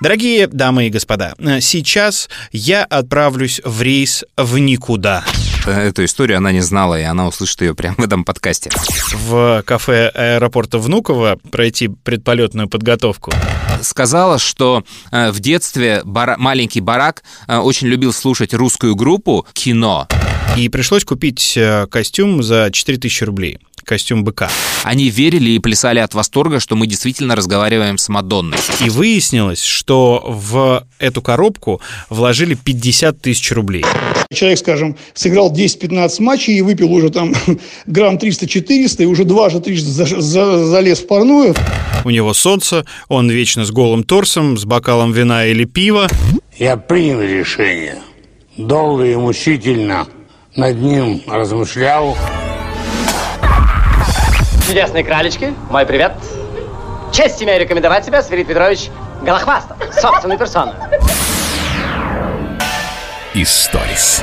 Дорогие дамы и господа, сейчас я отправлюсь в рейс в никуда. Эту историю она не знала, и она услышит ее прямо в этом подкасте. В кафе аэропорта Внуково пройти предполетную подготовку. Сказала, что э, в детстве бара- маленький барак э, очень любил слушать русскую группу «Кино». И пришлось купить э, костюм за 4000 рублей. Костюм быка. Они верили и плясали от восторга, что мы действительно разговариваем с Мадонной. И выяснилось, что в эту коробку вложили 50 тысяч рублей. Человек, скажем, сыграл 10-15 матчей и выпил уже там грамм 300-400, и уже дважды, трижды за- за- залез в парную. У него солнце, он вечно с голым торсом, с бокалом вина или пива. Я принял решение. Долго и мучительно над ним размышлял. Чудесные кралечки, мой привет. Честь имею рекомендовать тебя, Сверид Петрович Голохвастов, собственной персоной. Историс.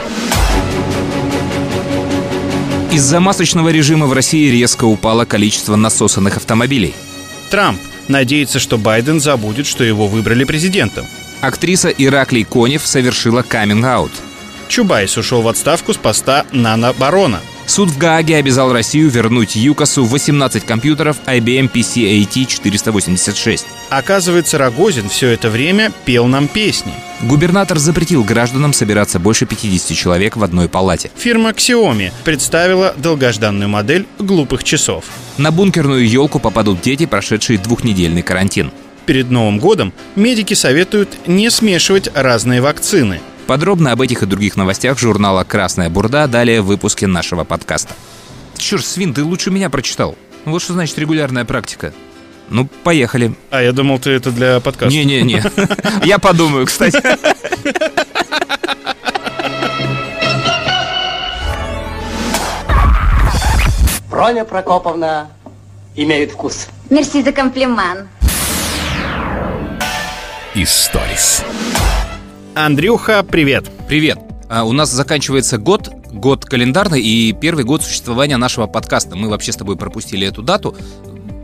Из-за масочного режима в России резко упало количество насосанных автомобилей. Трамп надеется, что Байден забудет, что его выбрали президентом. Актриса Ираклий Конев совершила каминг-аут. Чубайс ушел в отставку с поста нанобарона. Суд в Гааге обязал Россию вернуть ЮКОСу 18 компьютеров IBM PC-AT 486. Оказывается, Рогозин все это время пел нам песни. Губернатор запретил гражданам собираться больше 50 человек в одной палате. Фирма Xiaomi представила долгожданную модель глупых часов. На бункерную елку попадут дети, прошедшие двухнедельный карантин. Перед Новым годом медики советуют не смешивать разные вакцины. Подробно об этих и других новостях журнала «Красная бурда» далее в выпуске нашего подкаста. Черт, Свин, ты лучше меня прочитал. Вот что значит регулярная практика. Ну, поехали. А я думал, ты это для подкаста. Не-не-не. Я подумаю, кстати. Броня Прокоповна имеет вкус. Мерси за комплимент. Историс. Андрюха, привет. Привет. А, У нас заканчивается год, год календарный и первый год существования нашего подкаста. Мы вообще с тобой пропустили эту дату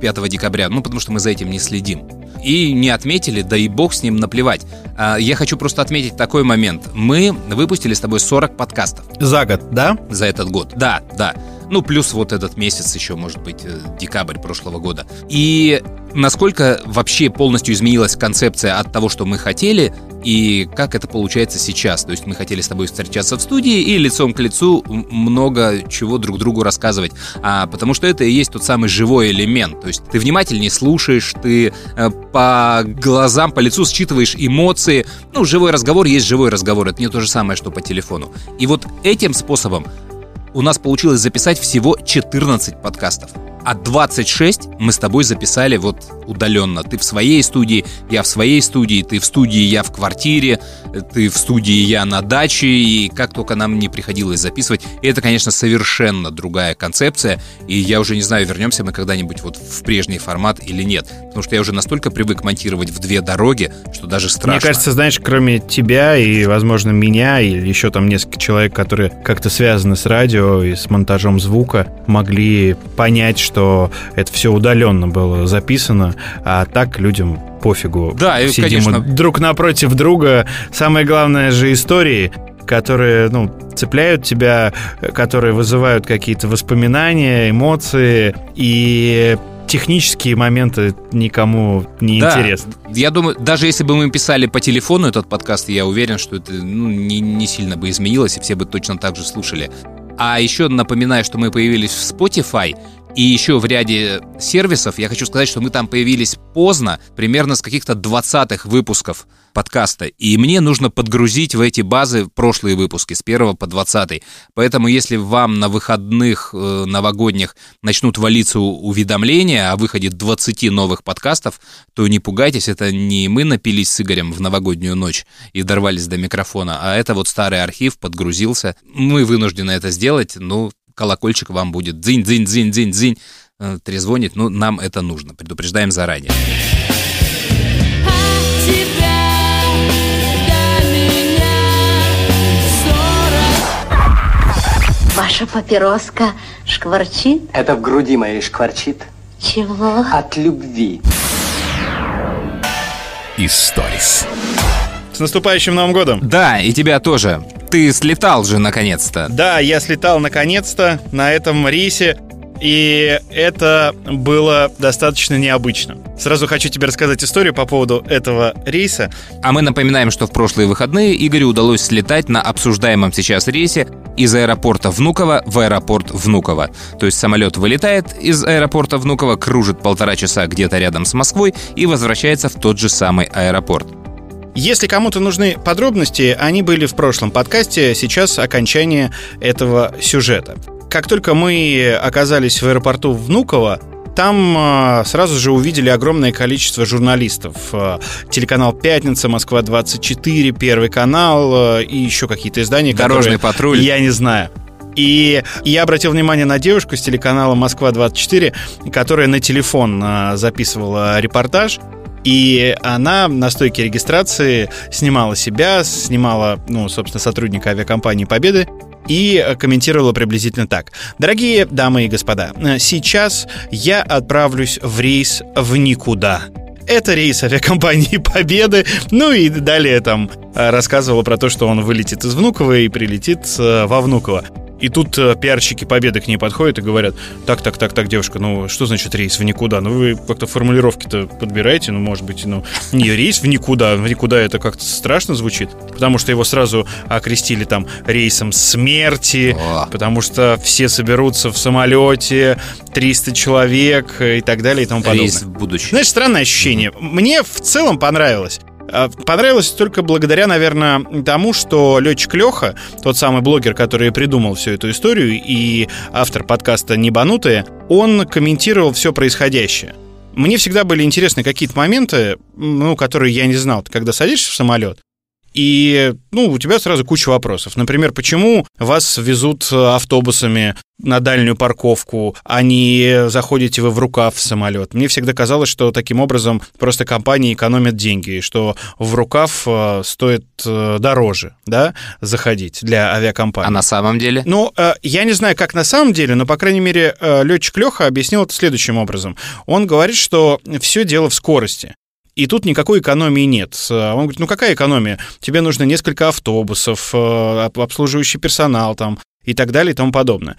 5 декабря, ну потому что мы за этим не следим. И не отметили, да и бог с ним наплевать. А, Я хочу просто отметить такой момент. Мы выпустили с тобой 40 подкастов За год, да? за этот год. Да, да. Ну, плюс вот этот месяц еще, может быть, э, декабрь прошлого года. И насколько вообще полностью изменилась концепция от того, что мы хотели, и как это получается сейчас. То есть мы хотели с тобой встречаться в студии и лицом к лицу много чего друг другу рассказывать. А, потому что это и есть тот самый живой элемент. То есть ты внимательнее слушаешь, ты э, по глазам, по лицу считываешь эмоции. Ну, живой разговор есть живой разговор. Это не то же самое, что по телефону. И вот этим способом у нас получилось записать всего 14 подкастов. А 26 мы с тобой записали вот удаленно. Ты в своей студии, я в своей студии, ты в студии, я в квартире, ты в студии, я на даче, и как только нам не приходилось записывать. Это, конечно, совершенно другая концепция, и я уже не знаю, вернемся мы когда-нибудь вот в прежний формат или нет. Потому что я уже настолько привык монтировать в две дороги, что даже страшно. Мне кажется, знаешь, кроме тебя и, возможно, меня, или еще там несколько человек, которые как-то связаны с радио и с монтажом звука, могли понять, что это все удаленно было записано, а так людям пофигу. Да, и, Сидим конечно. друг напротив друга. Самое главное же истории которые, ну, цепляют тебя, которые вызывают какие-то воспоминания, эмоции, и технические моменты никому не Да, интересны. Я думаю, даже если бы мы писали по телефону этот подкаст, я уверен, что это ну, не, не сильно бы изменилось, и все бы точно так же слушали. А еще напоминаю, что мы появились в Spotify и еще в ряде сервисов. Я хочу сказать, что мы там появились поздно, примерно с каких-то 20-х выпусков подкаста. И мне нужно подгрузить в эти базы прошлые выпуски с 1 по 20. Поэтому если вам на выходных э, новогодних начнут валиться уведомления о выходе 20 новых подкастов, то не пугайтесь, это не мы напились с Игорем в новогоднюю ночь и дорвались до микрофона, а это вот старый архив подгрузился. Мы вынуждены это сделать, ну, колокольчик вам будет дзинь-дзинь-дзинь-дзинь-дзинь э, трезвонить, ну, нам это нужно, предупреждаем заранее. Ваша папироска шкварчит? Это в груди моей шкварчит Чего? от любви. Историс. Наступающим Новым годом! Да, и тебя тоже. Ты слетал же наконец-то. Да, я слетал наконец-то на этом рейсе, и это было достаточно необычно. Сразу хочу тебе рассказать историю по поводу этого рейса. А мы напоминаем, что в прошлые выходные Игорю удалось слетать на обсуждаемом сейчас рейсе из аэропорта Внуково в аэропорт Внуково. То есть самолет вылетает из аэропорта Внуково, кружит полтора часа где-то рядом с Москвой и возвращается в тот же самый аэропорт. Если кому-то нужны подробности, они были в прошлом подкасте, сейчас окончание этого сюжета. Как только мы оказались в аэропорту Внуково, там э, сразу же увидели огромное количество журналистов. Э, телеканал «Пятница», «Москва-24», Первый канал э, и еще какие-то издания. Дорожный которые патруль. Я не знаю. И я обратил внимание на девушку с телеканала «Москва-24», которая на телефон записывала репортаж. И она на стойке регистрации снимала себя, снимала, ну, собственно, сотрудника авиакомпании «Победы» и комментировала приблизительно так. Дорогие дамы и господа, сейчас я отправлюсь в рейс в никуда. Это рейс авиакомпании Победы. Ну и далее там рассказывала про то, что он вылетит из Внуково и прилетит э, во Внуково. И тут э, пиарщики Победы к ней подходят и говорят, так, так, так, так, девушка, ну что значит рейс в никуда? Ну вы как-то формулировки-то подбираете, ну может быть, ну не рейс в никуда, в никуда это как-то страшно звучит, потому что его сразу окрестили там рейсом смерти, О. потому что все соберутся в самолете, 300 человек и так далее и тому подобное. Рейс в будущее. Знаешь, странное ощущение. Мне в целом понравилось. А, Понравилось только благодаря, наверное, тому, что летчик Леха, тот самый блогер, который придумал всю эту историю и автор подкаста «Небанутые», он комментировал все происходящее. Мне всегда были интересны какие-то моменты, ну, которые я не знал. Когда садишься в самолет, и, ну, у тебя сразу куча вопросов. Например, почему вас везут автобусами на дальнюю парковку, а не заходите вы в рукав в самолет? Мне всегда казалось, что таким образом просто компании экономят деньги, и что в рукав э, стоит э, дороже, да, заходить для авиакомпании. А на самом деле? Ну, э, я не знаю, как на самом деле, но, по крайней мере, летчик Леха объяснил это следующим образом. Он говорит, что все дело в скорости. И тут никакой экономии нет. Э, Он говорит, ну какая экономия? Тебе нужно несколько автобусов, э, об- обслуживающий персонал там и так далее и тому подобное.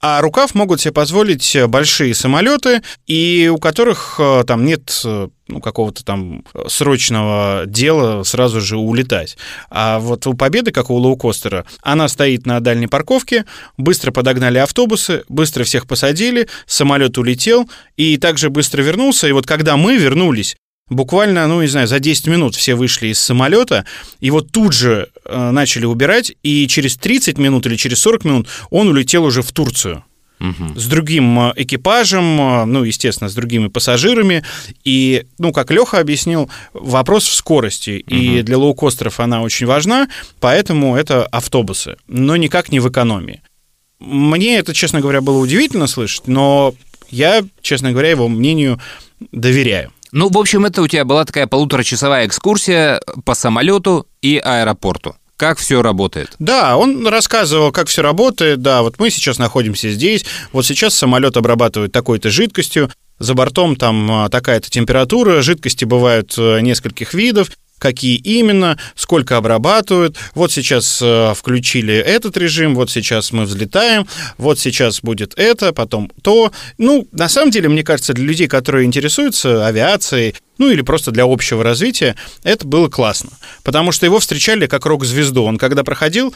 А рукав могут себе позволить большие самолеты, и у которых э, там нет э, ну, какого-то там срочного дела сразу же улетать. А вот у Победы, как у лоукостера, она стоит на дальней парковке, быстро подогнали автобусы, быстро всех посадили, самолет улетел, и также быстро вернулся. И вот когда мы вернулись, Буквально, ну, не знаю, за 10 минут все вышли из самолета, вот тут же э, начали убирать, и через 30 минут или через 40 минут он улетел уже в Турцию с другим э, экипажем, э, ну, естественно, с другими пассажирами. И, ну, как Леха объяснил, вопрос в скорости. И для лоукостеров она очень важна, поэтому это автобусы, но никак не в экономии. Мне это, честно говоря, было удивительно слышать, но я, честно говоря, его мнению доверяю. Ну, в общем, это у тебя была такая полуторачасовая экскурсия по самолету и аэропорту. Как все работает? Да, он рассказывал, как все работает. Да, вот мы сейчас находимся здесь. Вот сейчас самолет обрабатывает такой-то жидкостью. За бортом там а, такая-то температура. Жидкости бывают э, нескольких видов. Какие именно, сколько обрабатывают. Вот сейчас э, включили этот режим, вот сейчас мы взлетаем, вот сейчас будет это, потом то. Ну, на самом деле, мне кажется, для людей, которые интересуются авиацией, ну или просто для общего развития, это было классно. Потому что его встречали как рок-звезду. Он когда проходил,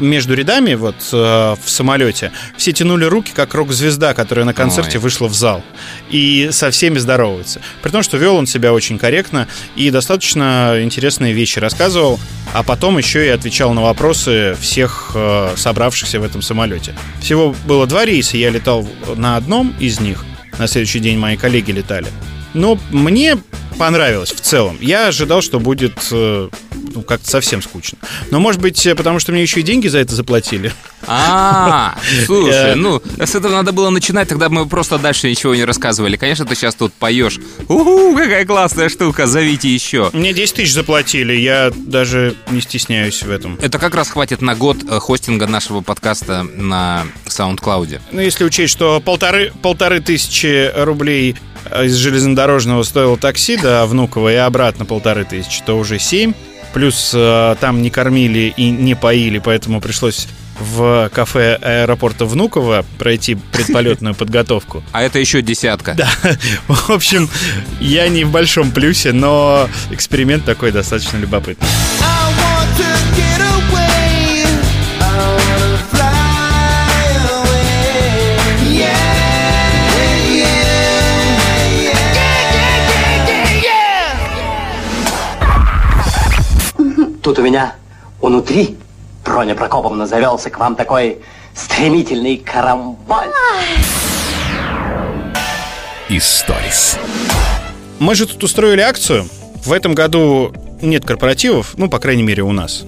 между рядами вот э, в самолете все тянули руки, как рок-звезда, которая на концерте Ой. вышла в зал. И со всеми здоровается. При том, что вел он себя очень корректно и достаточно интересные вещи рассказывал, а потом еще и отвечал на вопросы всех э, собравшихся в этом самолете. Всего было два рейса, я летал на одном из них, на следующий день мои коллеги летали. Но мне понравилось в целом. Я ожидал, что будет э, ну, как-то совсем скучно. Но, может быть, э, потому что мне еще и деньги за это заплатили. А, слушай, Э. ну, с этого надо было начинать, тогда мы просто дальше ничего не рассказывали. Конечно, ты сейчас тут поешь. Уху, какая классная штука, зовите еще. Мне 10 тысяч заплатили, я даже не стесняюсь в этом. Это как раз хватит на год э, хостинга нашего подкаста на SoundCloud. Ну, если учесть, что полторы, полторы тысячи рублей из железнодорожного стоило такси до Внуково и обратно полторы тысячи, то уже семь. Плюс э, там не кормили и не поили, поэтому пришлось в кафе аэропорта Внуково пройти предполетную подготовку. А это еще десятка. Да, в общем, я не в большом плюсе, но эксперимент такой достаточно любопытный. Тут у меня внутри Проня Прокоповна завелся к вам такой стремительный карамболь. Историс. Мы же тут устроили акцию. В этом году нет корпоративов, ну, по крайней мере, у нас.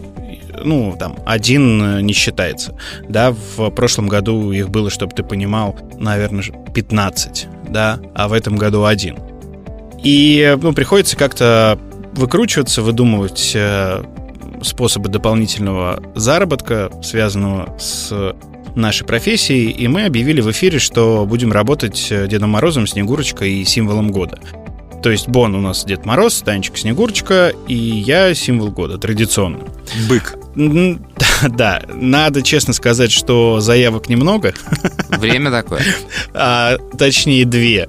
Ну, там, один э, не считается. Да, в прошлом году их было, чтобы ты понимал, наверное, 15, да, а в этом году один. И, ну, приходится как-то выкручиваться, выдумывать э, способы дополнительного заработка, связанного с нашей профессией, и мы объявили в эфире, что будем работать э, Дедом Морозом, Снегурочкой и символом года. То есть Бон у нас Дед Мороз, Танечка Снегурочка, и я символ года, традиционно. Бык. Да, надо честно сказать, что заявок немного, Время такое. а точнее две.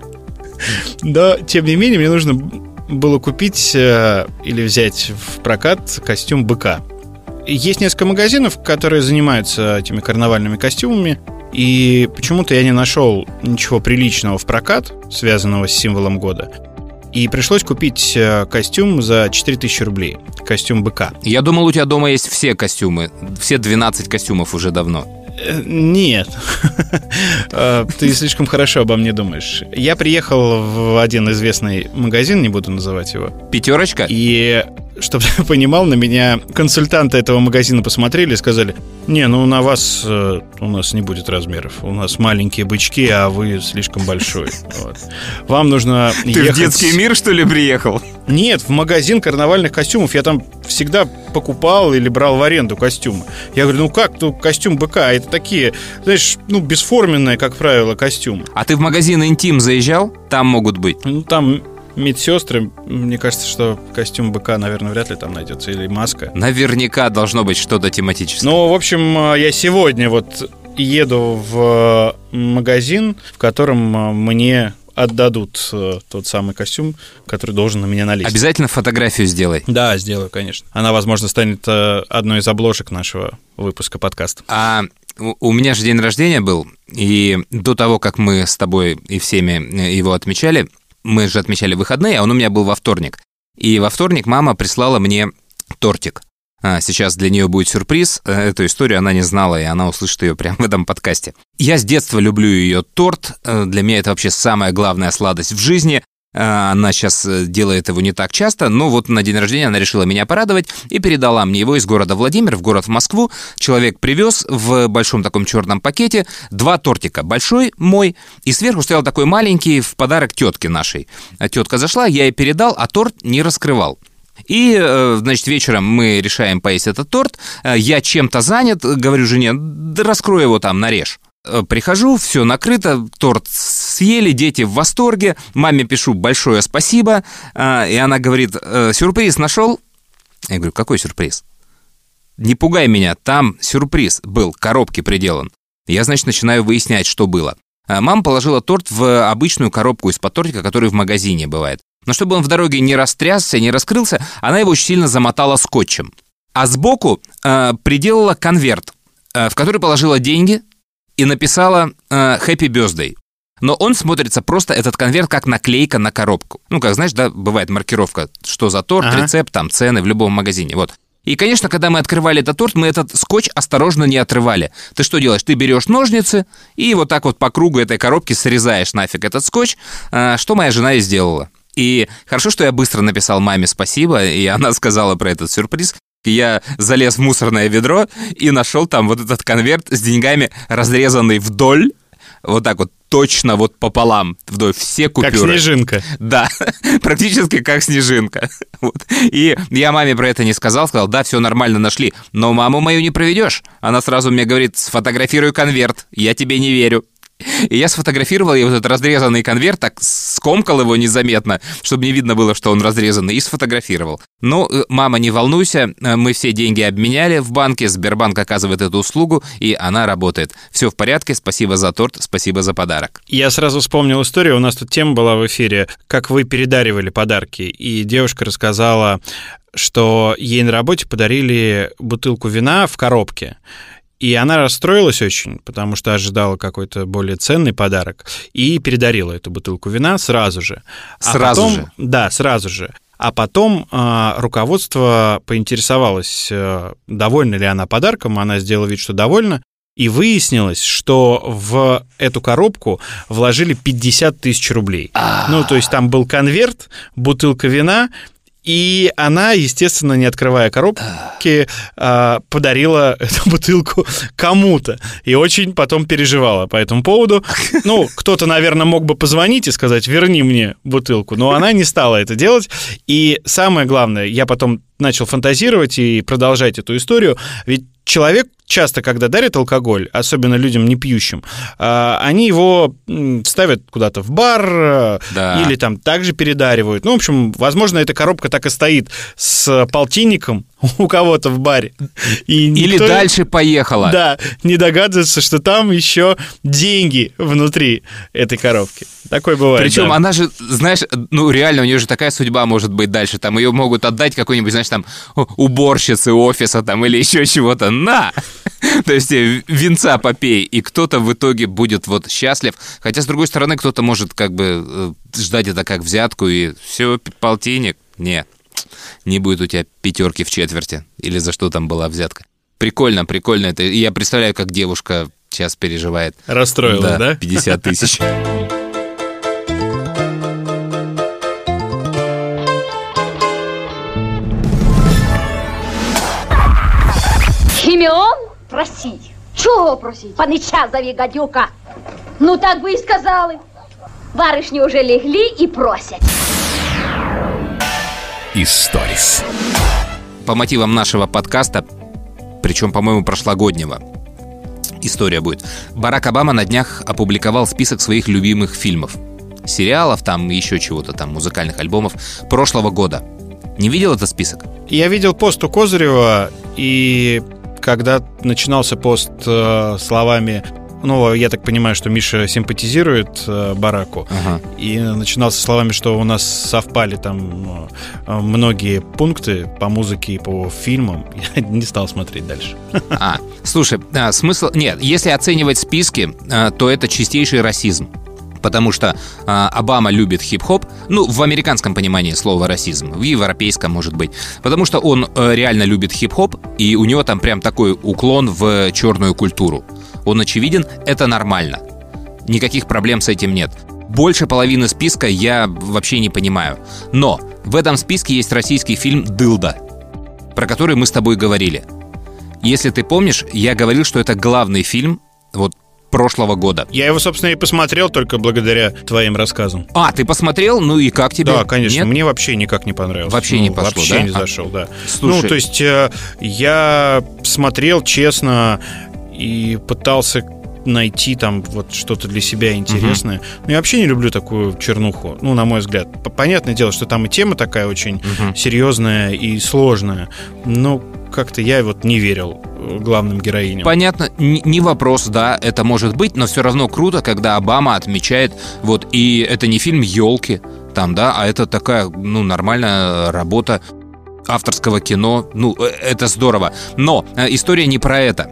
Но, тем не менее, мне нужно было купить э, или взять в прокат костюм быка. Есть несколько магазинов, которые занимаются этими карнавальными костюмами, и почему-то я не нашел ничего приличного в прокат, связанного с символом года. И пришлось купить э, костюм за 4000 рублей. Костюм быка. Я думал, у тебя дома есть все костюмы. Все 12 костюмов уже давно. Нет. Э, Ты слишком хорошо обо мне думаешь. Я приехал в один известный магазин, не буду называть его. Пятерочка? И, чтобы ты понимал, на меня консультанты этого магазина посмотрели и сказали, не, ну на вас э, у нас не будет размеров. У нас маленькие бычки, а вы слишком большой. Вот. Вам нужно Ты ехать... в детский мир, что ли, приехал? Нет, в магазин карнавальных костюмов. Я там всегда покупал или брал в аренду костюмы. Я говорю, ну как, ну костюм быка, это такие, знаешь, ну бесформенные, как правило, костюмы. А ты в магазин «Интим» заезжал? Там могут быть. Ну там медсестры, мне кажется, что костюм быка, наверное, вряд ли там найдется, или маска. Наверняка должно быть что-то тематическое. Ну, в общем, я сегодня вот еду в магазин, в котором э, мне отдадут э, тот самый костюм, который должен на меня налезть. Обязательно фотографию сделай. Да, сделаю, конечно. Она, возможно, станет э, одной из обложек нашего выпуска подкаста. А у меня же день рождения был, и до того, как мы с тобой и всеми э, его отмечали, мы же отмечали выходные, а он у меня был во вторник. И во вторник мама прислала мне тортик. А, Сейчас для нее будет сюрприз. Э, Эту историю она не знала, и она услышит ее прямо в этом подкасте. Я с детства люблю ее торт. Э, Для меня это вообще самая главная сладость в жизни. Э, Она сейчас э, делает его не так часто, но вот на день рождения она решила меня порадовать и передала мне его из города Владимир в город в Москву. Человек привез в большом таком черном пакете два тортика. Большой мой, и сверху стоял такой маленький в подарок тетке нашей. А Тетка зашла, я ей передал, а торт не раскрывал. И, э, значит, вечером мы решаем поесть этот торт. Я чем-то занят, говорю жене, да раскрой его там, нарежь. Прихожу, все накрыто, торт съели, дети в восторге. Маме пишу большое спасибо. А, И она говорит, «Э, сюрприз нашел? Я говорю, какой сюрприз? Не пугай меня, там сюрприз был, к коробке приделан. Я, значит, начинаю выяснять, что было. А Мама положила торт в обычную коробку из-под тортика, который в магазине бывает. Но чтобы он в дороге не растрясся, не раскрылся, она его очень сильно замотала скотчем. А сбоку э, приделала конверт, э, в который положила деньги и написала э, «Happy Birthday». Но он смотрится просто, этот конверт, как наклейка на коробку. Ну, как знаешь, да, бывает маркировка, что за торт, Ага. рецепт, там, цены в любом магазине, вот. И, конечно, когда мы открывали этот торт, мы этот скотч осторожно не отрывали. Ты что делаешь? Ты берешь ножницы и вот так вот по кругу этой коробки срезаешь нафиг этот скотч, а, что моя жена и сделала. И хорошо, что я быстро написал маме спасибо, и она сказала про этот сюрприз. Я залез в мусорное ведро и нашел там вот этот конверт с деньгами, разрезанный вдоль, вот так вот точно вот пополам, вдоль все Как купюры. снежинка. Да, практически как снежинка. Вот. И я маме про это не сказал, сказал, да, все нормально нашли, но маму мою не проведешь. Она сразу мне говорит, сфотографируй конверт, я тебе не верю. И я сфотографировал ей вот этот разрезанный конверт, так скомкал его незаметно, чтобы не видно было, что он разрезанный, и сфотографировал. Ну, э, мама, не волнуйся, э, мы все деньги обменяли в банке, Сбербанк оказывает эту услугу, и она работает. Все в порядке, спасибо за торт, спасибо за подарок. Я сразу вспомнил историю, у нас тут тема была в эфире, как вы передаривали подарки, и девушка рассказала, что ей на работе подарили бутылку вина в коробке. И она расстроилась очень, потому что ожидала какой-то более ценный подарок, и передарила эту бутылку вина сразу же. А сразу потом, же? Да, сразу же. А потом э, руководство поинтересовалось, э, довольна ли она подарком, она сделала вид, что довольна, и выяснилось, что в эту коробку вложили 50 тысяч рублей. Ну, то есть там был конверт, бутылка вина, и она, естественно, не открывая коробки, а, подарила эту бутылку кому-то. И очень потом переживала по этому поводу. Ну, кто-то, наверное, мог бы позвонить и сказать, верни мне бутылку. Но она не стала это делать. И самое главное, я потом начал фантазировать и продолжать эту историю. Ведь человек часто, когда дарят алкоголь, особенно людям не пьющим, а, они его ставят куда-то в бар э, Да. или там также передаривают. Ну, в общем, возможно, эта коробка так и стоит с полтинником у кого-то в баре. И Или никто- дальше поехала. Да, не догадывается, что там еще деньги внутри этой коробки. Такое бывает. Причем да. она же, знаешь, ну реально у нее же такая судьба может быть дальше. Там ее могут отдать какой-нибудь, знаешь, там уборщице офиса там или еще чего-то. На! То есть э, венца попей, и кто-то в итоге будет вот счастлив. Хотя, с другой стороны, кто-то может как бы э, ждать это как взятку, и все, полтинник. Не, не будет у тебя пятерки в четверти. Или за что там была взятка. Прикольно, прикольно это. Я представляю, как девушка сейчас переживает. Расстроила, да? 50 тысяч. Хіміон просить. Чого просить? Панича зови, гадюка. Ну так бы и сказали. Барышни уже легли и просят. Историс. По мотивам нашего подкаста, причем, по-моему, прошлогоднего, история будет. Барак Обама на днях опубликовал список своих любимых фильмов. Сериалов, там еще чего-то там, музыкальных альбомов прошлого года. Не видел этот список? Я видел пост у Козырева, и когда начинался пост э, словами ну, я так понимаю, что Миша симпатизирует э, Бараку. Ага. И начинался словами, что у нас совпали там э, многие пункты по музыке и по фильмам. Я не стал смотреть дальше. А, слушай, а, смысл... Нет, если оценивать списки, а, то это чистейший расизм. Потому что а, Обама любит хип-хоп, ну, в американском понимании слова расизм, в европейском, может быть. Потому что он э, реально любит хип-хоп, и у него там прям такой уклон в черную культуру. Он очевиден, это нормально. Никаких проблем с этим нет. Больше половины списка я вообще не понимаю. Но в этом списке есть российский фильм «Дылда», про который мы с тобой говорили. Если ты помнишь, я говорил, что это главный фильм вот прошлого года. Я его, собственно, и посмотрел только благодаря твоим рассказам. А, ты посмотрел? Ну и как тебе? Да, конечно. Нет? Мне вообще никак не понравилось. Вообще Ну, не пошло, Вообще да? не А- зашел, да. Слушай. Ну, то есть э, я смотрел честно и пытался найти там вот что-то для себя интересное. Но я вообще не люблю такую чернуху, ну, на мой взгляд. Понятное дело, что там и тема такая очень Мгм. серьезная и сложная, но как-то я вот не верил э, главным героиням. Понятно, не вопрос, да, это может быть, но все равно круто, когда Обама отмечает, вот, и это не фильм «Елки», там, да, а это такая, ну, нормальная работа авторского кино, ну, э, это здорово. Но э, история не про это.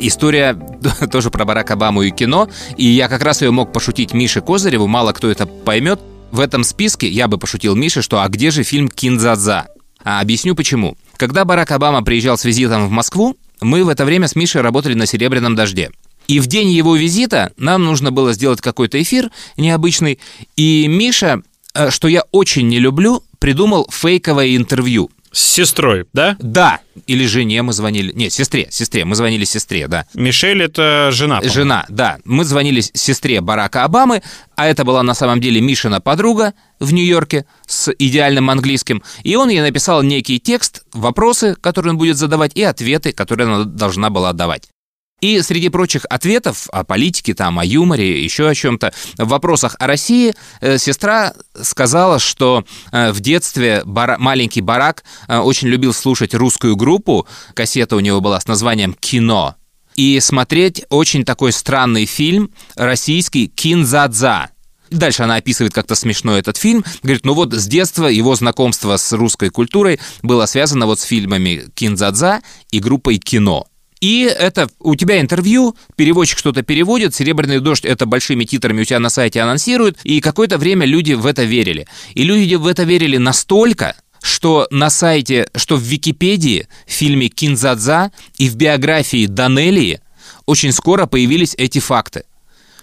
История тоже про Барак Обаму и кино, и я как раз ее мог пошутить Мише Козыреву, мало кто это поймет. В этом списке я бы пошутил Мише, что «А где же фильм «Кинзадза»?» А объясню почему. Когда Барак Обама приезжал с визитом в Москву, мы в это время с Мишей работали на «Серебряном дожде». И в день его визита нам нужно было сделать какой-то эфир необычный. И Миша, э, что я очень не люблю, придумал фейковое интервью. С сестрой, да? Да, или жене мы звонили. Нет, сестре, сестре. Мы звонили сестре, да. Мишель это жена. по-моему. Жена, да. Мы звонили сестре Барака Обамы, а это была на самом деле Мишина подруга в Нью-Йорке с идеальным английским. И он ей написал некий текст, вопросы, которые он будет задавать, и ответы, которые она должна была давать. И среди прочих ответов о политике, там, о юморе, еще о чем-то, в вопросах о России э, сестра сказала, что э, в детстве бара, маленький Барак э, очень любил слушать русскую группу, кассета у него была с названием «Кино», и смотреть очень такой странный фильм российский «Кинзадза». Дальше она описывает как-то смешно этот фильм. Говорит, ну вот с детства его знакомство с русской культурой было связано вот с фильмами «Кинзадза» и группой «Кино». И это у тебя интервью, переводчик что-то переводит, «Серебряный дождь» это большими титрами у тебя на сайте анонсируют, и какое-то время люди в это верили. И люди в это верили настолько, что на сайте, что в Википедии, в фильме «Кинзадза» и в биографии Данелии очень скоро появились эти факты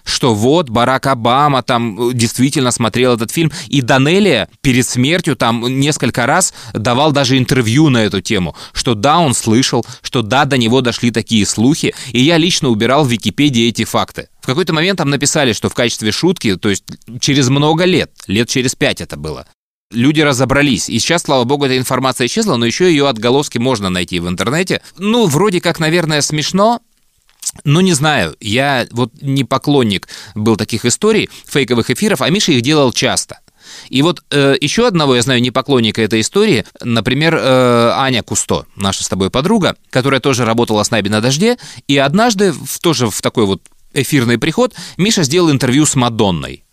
что вот Барак Обама там э, действительно смотрел этот фильм, и Данелия перед смертью там несколько раз давал даже интервью на эту тему, что да, он слышал, что да, до него дошли такие слухи, и я лично убирал в Википедии эти факты. В какой-то момент там написали, что в качестве шутки, то есть через много лет, лет через пять это было, люди разобрались. И сейчас, слава богу, эта информация исчезла, но еще ее отголоски можно найти в интернете. Ну, вроде как, наверное, смешно, ну, не знаю, я вот не поклонник был таких историй, фейковых эфиров, а Миша их делал часто. И вот э, еще одного, я знаю, не поклонника этой истории, например, э, Аня Кусто, наша с тобой подруга, которая тоже работала с Наби на дожде, и однажды в, тоже в такой вот эфирный приход Миша сделал интервью с Мадонной.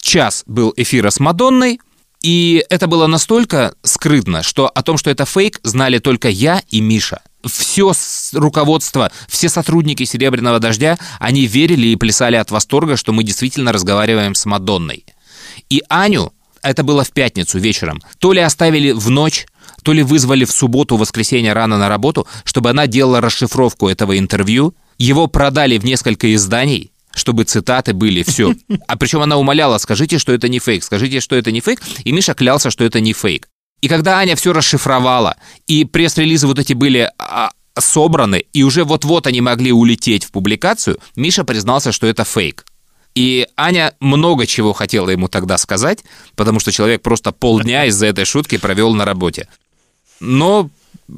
Час был эфира с Мадонной, и это было настолько скрытно, что о том, что это фейк, знали только я и Миша все руководство, все сотрудники «Серебряного дождя», они верили и плясали от восторга, что мы действительно разговариваем с Мадонной. И Аню, это было в пятницу вечером, то ли оставили в ночь, то ли вызвали в субботу, воскресенье рано на работу, чтобы она делала расшифровку этого интервью. Его продали в несколько изданий, чтобы цитаты были, все. А причем она умоляла, скажите, что это не фейк, скажите, что это не фейк. И Миша клялся, что это не фейк. И когда Аня все расшифровала, и пресс-релизы вот эти были а, собраны, и уже вот-вот они могли улететь в публикацию, Миша признался, что это фейк. И Аня много чего хотела ему тогда сказать, потому что человек просто полдня из-за этой шутки провел на работе. Но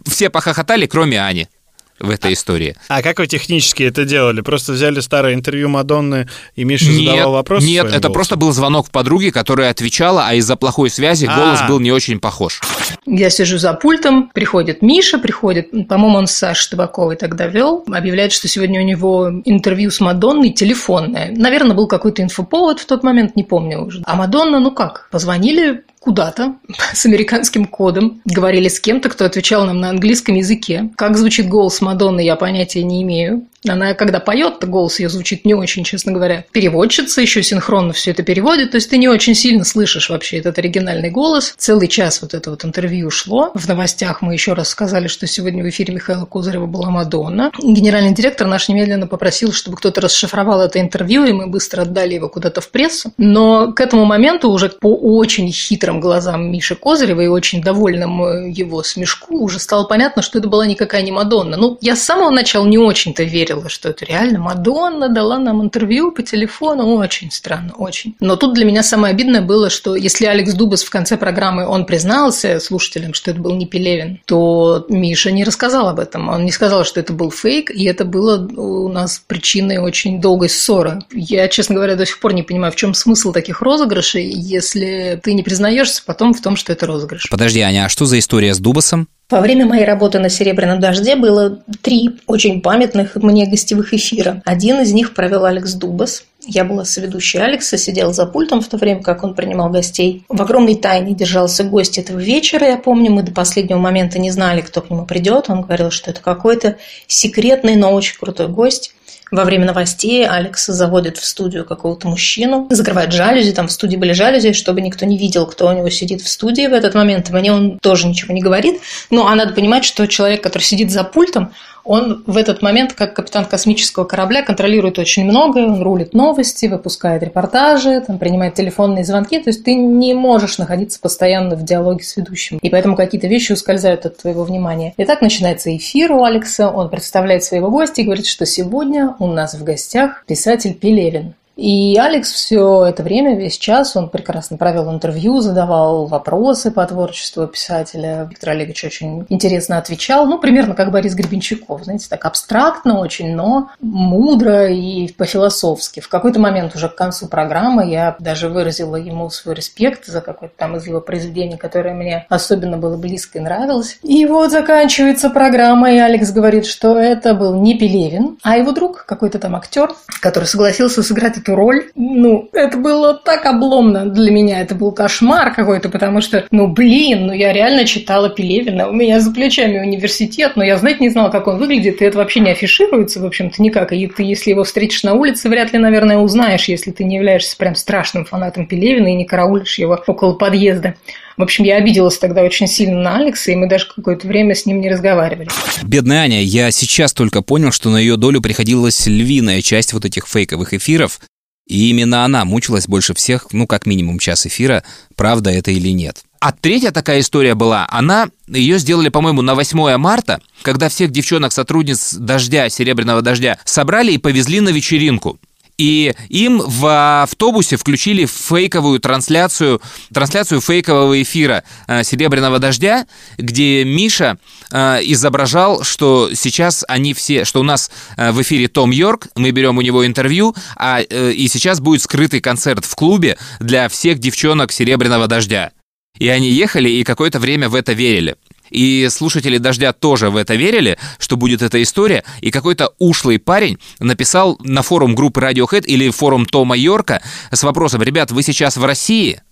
все похохотали, кроме Ани в этой истории. А как вы технически это делали? Просто взяли старое интервью Мадонны, и Миша нет, задавал вопрос? Нет, это голосом? просто был звонок подруги, которая отвечала, а из-за плохой связи А-а-а. голос был не очень похож. Я сижу за пультом, приходит Миша, приходит, по-моему, он с Сашей Табаковой тогда вел, объявляет, что сегодня у него интервью с Мадонной телефонное. Наверное, был какой-то инфоповод в тот момент, не помню уже. А Мадонна, ну как, позвонили куда-то с американским кодом, говорили с кем-то, кто отвечал нам на английском языке. Как звучит голос Мадонны, я понятия не имею. Она, когда поет, то голос ее звучит не очень, честно говоря. Переводчица еще синхронно все это переводит, то есть ты не очень сильно слышишь вообще этот оригинальный голос. Целый час вот это вот интервью шло. В новостях мы еще раз сказали, что сегодня в эфире Михаила Козырева была Мадонна. Генеральный директор наш немедленно попросил, чтобы кто-то расшифровал это интервью, и мы быстро отдали его куда-то в прессу. Но к этому моменту уже по очень хитрым глазам Миши Козырева и очень довольным э, его смешку уже стало понятно, что это была никакая не Мадонна. Ну, я с самого начала не очень-то верила верила, что это реально Мадонна дала нам интервью по телефону. Очень странно, очень. Но тут для меня самое обидное было, что если Алекс Дубас в конце программы, он признался слушателям, что это был не Пелевин, то Миша не рассказал об этом. Он не сказал, что это был фейк, и это было у нас причиной очень долгой ссоры. Я, честно говоря, до сих пор не понимаю, в чем смысл таких розыгрышей, если ты не признаешься потом в том, что это розыгрыш. Подожди, Аня, а что за история с Дубасом? Во время моей работы на «Серебряном дожде» было три очень памятных мне гостевых эфира. Один из них провел Алекс Дубас. Я была соведущей Алекса, сидела за пультом в то время, как он принимал гостей. В огромной тайне держался гость этого вечера. Я помню, мы до последнего момента не знали, кто к нему придет. Он говорил, что это какой-то секретный, но очень крутой гость. Во время новостей Алекс заводит в студию какого-то мужчину, закрывает жалюзи, там в студии были жалюзи, чтобы никто не видел, кто у него сидит в студии в этот момент. Мне он тоже ничего не говорит. Ну, а надо понимать, что человек, который сидит за пультом, он в этот момент, как капитан космического корабля, контролирует очень многое, он рулит новости, выпускает репортажи, там, принимает телефонные звонки, то есть ты не можешь находиться постоянно в диалоге с ведущим, и поэтому какие-то вещи ускользают от твоего внимания. И так начинается эфир у Алекса, он представляет своего гостя и говорит, что сегодня у нас в гостях писатель Пелевин. И Алекс все это время, весь час, он прекрасно провел интервью, задавал вопросы по творчеству писателя. Виктор Олегович очень интересно отвечал, ну, примерно как Борис Гребенщиков, знаете, так абстрактно очень, но мудро и по-философски. В какой-то момент уже к концу программы я даже выразила ему свой респект за какое-то там из его произведений, которое мне особенно было близко и нравилось. И вот заканчивается программа, и Алекс говорит, что это был не Пелевин, а его друг, какой-то там актер, который согласился сыграть эту роль. Ну, это было так обломно для меня, это был кошмар какой-то, потому что, ну, блин, ну я реально читала Пелевина, у меня за плечами университет, но я знать не знала, как он выглядит, и это вообще не афишируется, в общем-то, никак. И ты, если его встретишь на улице, вряд ли, наверное, узнаешь, если ты не являешься прям страшным фанатом Пелевина и не караулишь его около подъезда. В общем, я обиделась тогда очень сильно на Алекса, и мы даже какое-то время с ним не разговаривали. Бедная Аня, я сейчас только понял, что на ее долю приходилась львиная часть вот этих фейковых эфиров, и именно она мучилась больше всех, ну, как минимум час эфира, правда это или нет. А третья такая история была, она, ее сделали, по-моему, на 8 марта, когда всех девчонок-сотрудниц «Дождя», «Серебряного дождя» собрали и повезли на вечеринку и им в автобусе включили фейковую трансляцию, трансляцию фейкового эфира э, «Серебряного дождя», где Миша э, изображал, что сейчас они все, что у нас э, в эфире Том Йорк, мы берем у него интервью, а, и сейчас будет скрытый концерт в клубе для всех девчонок «Серебряного дождя». И они ехали и какое-то время в это верили. И слушатели «Дождя» тоже в это верили, что будет эта история, и какой-то ушлый парень написал на форум группы Radiohead или форум Тома Йорка с вопросом «Ребят, вы сейчас в России?»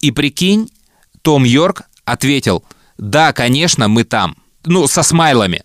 И прикинь, Том Йорк ответил «Да, конечно, мы там». Ну, со смайлами.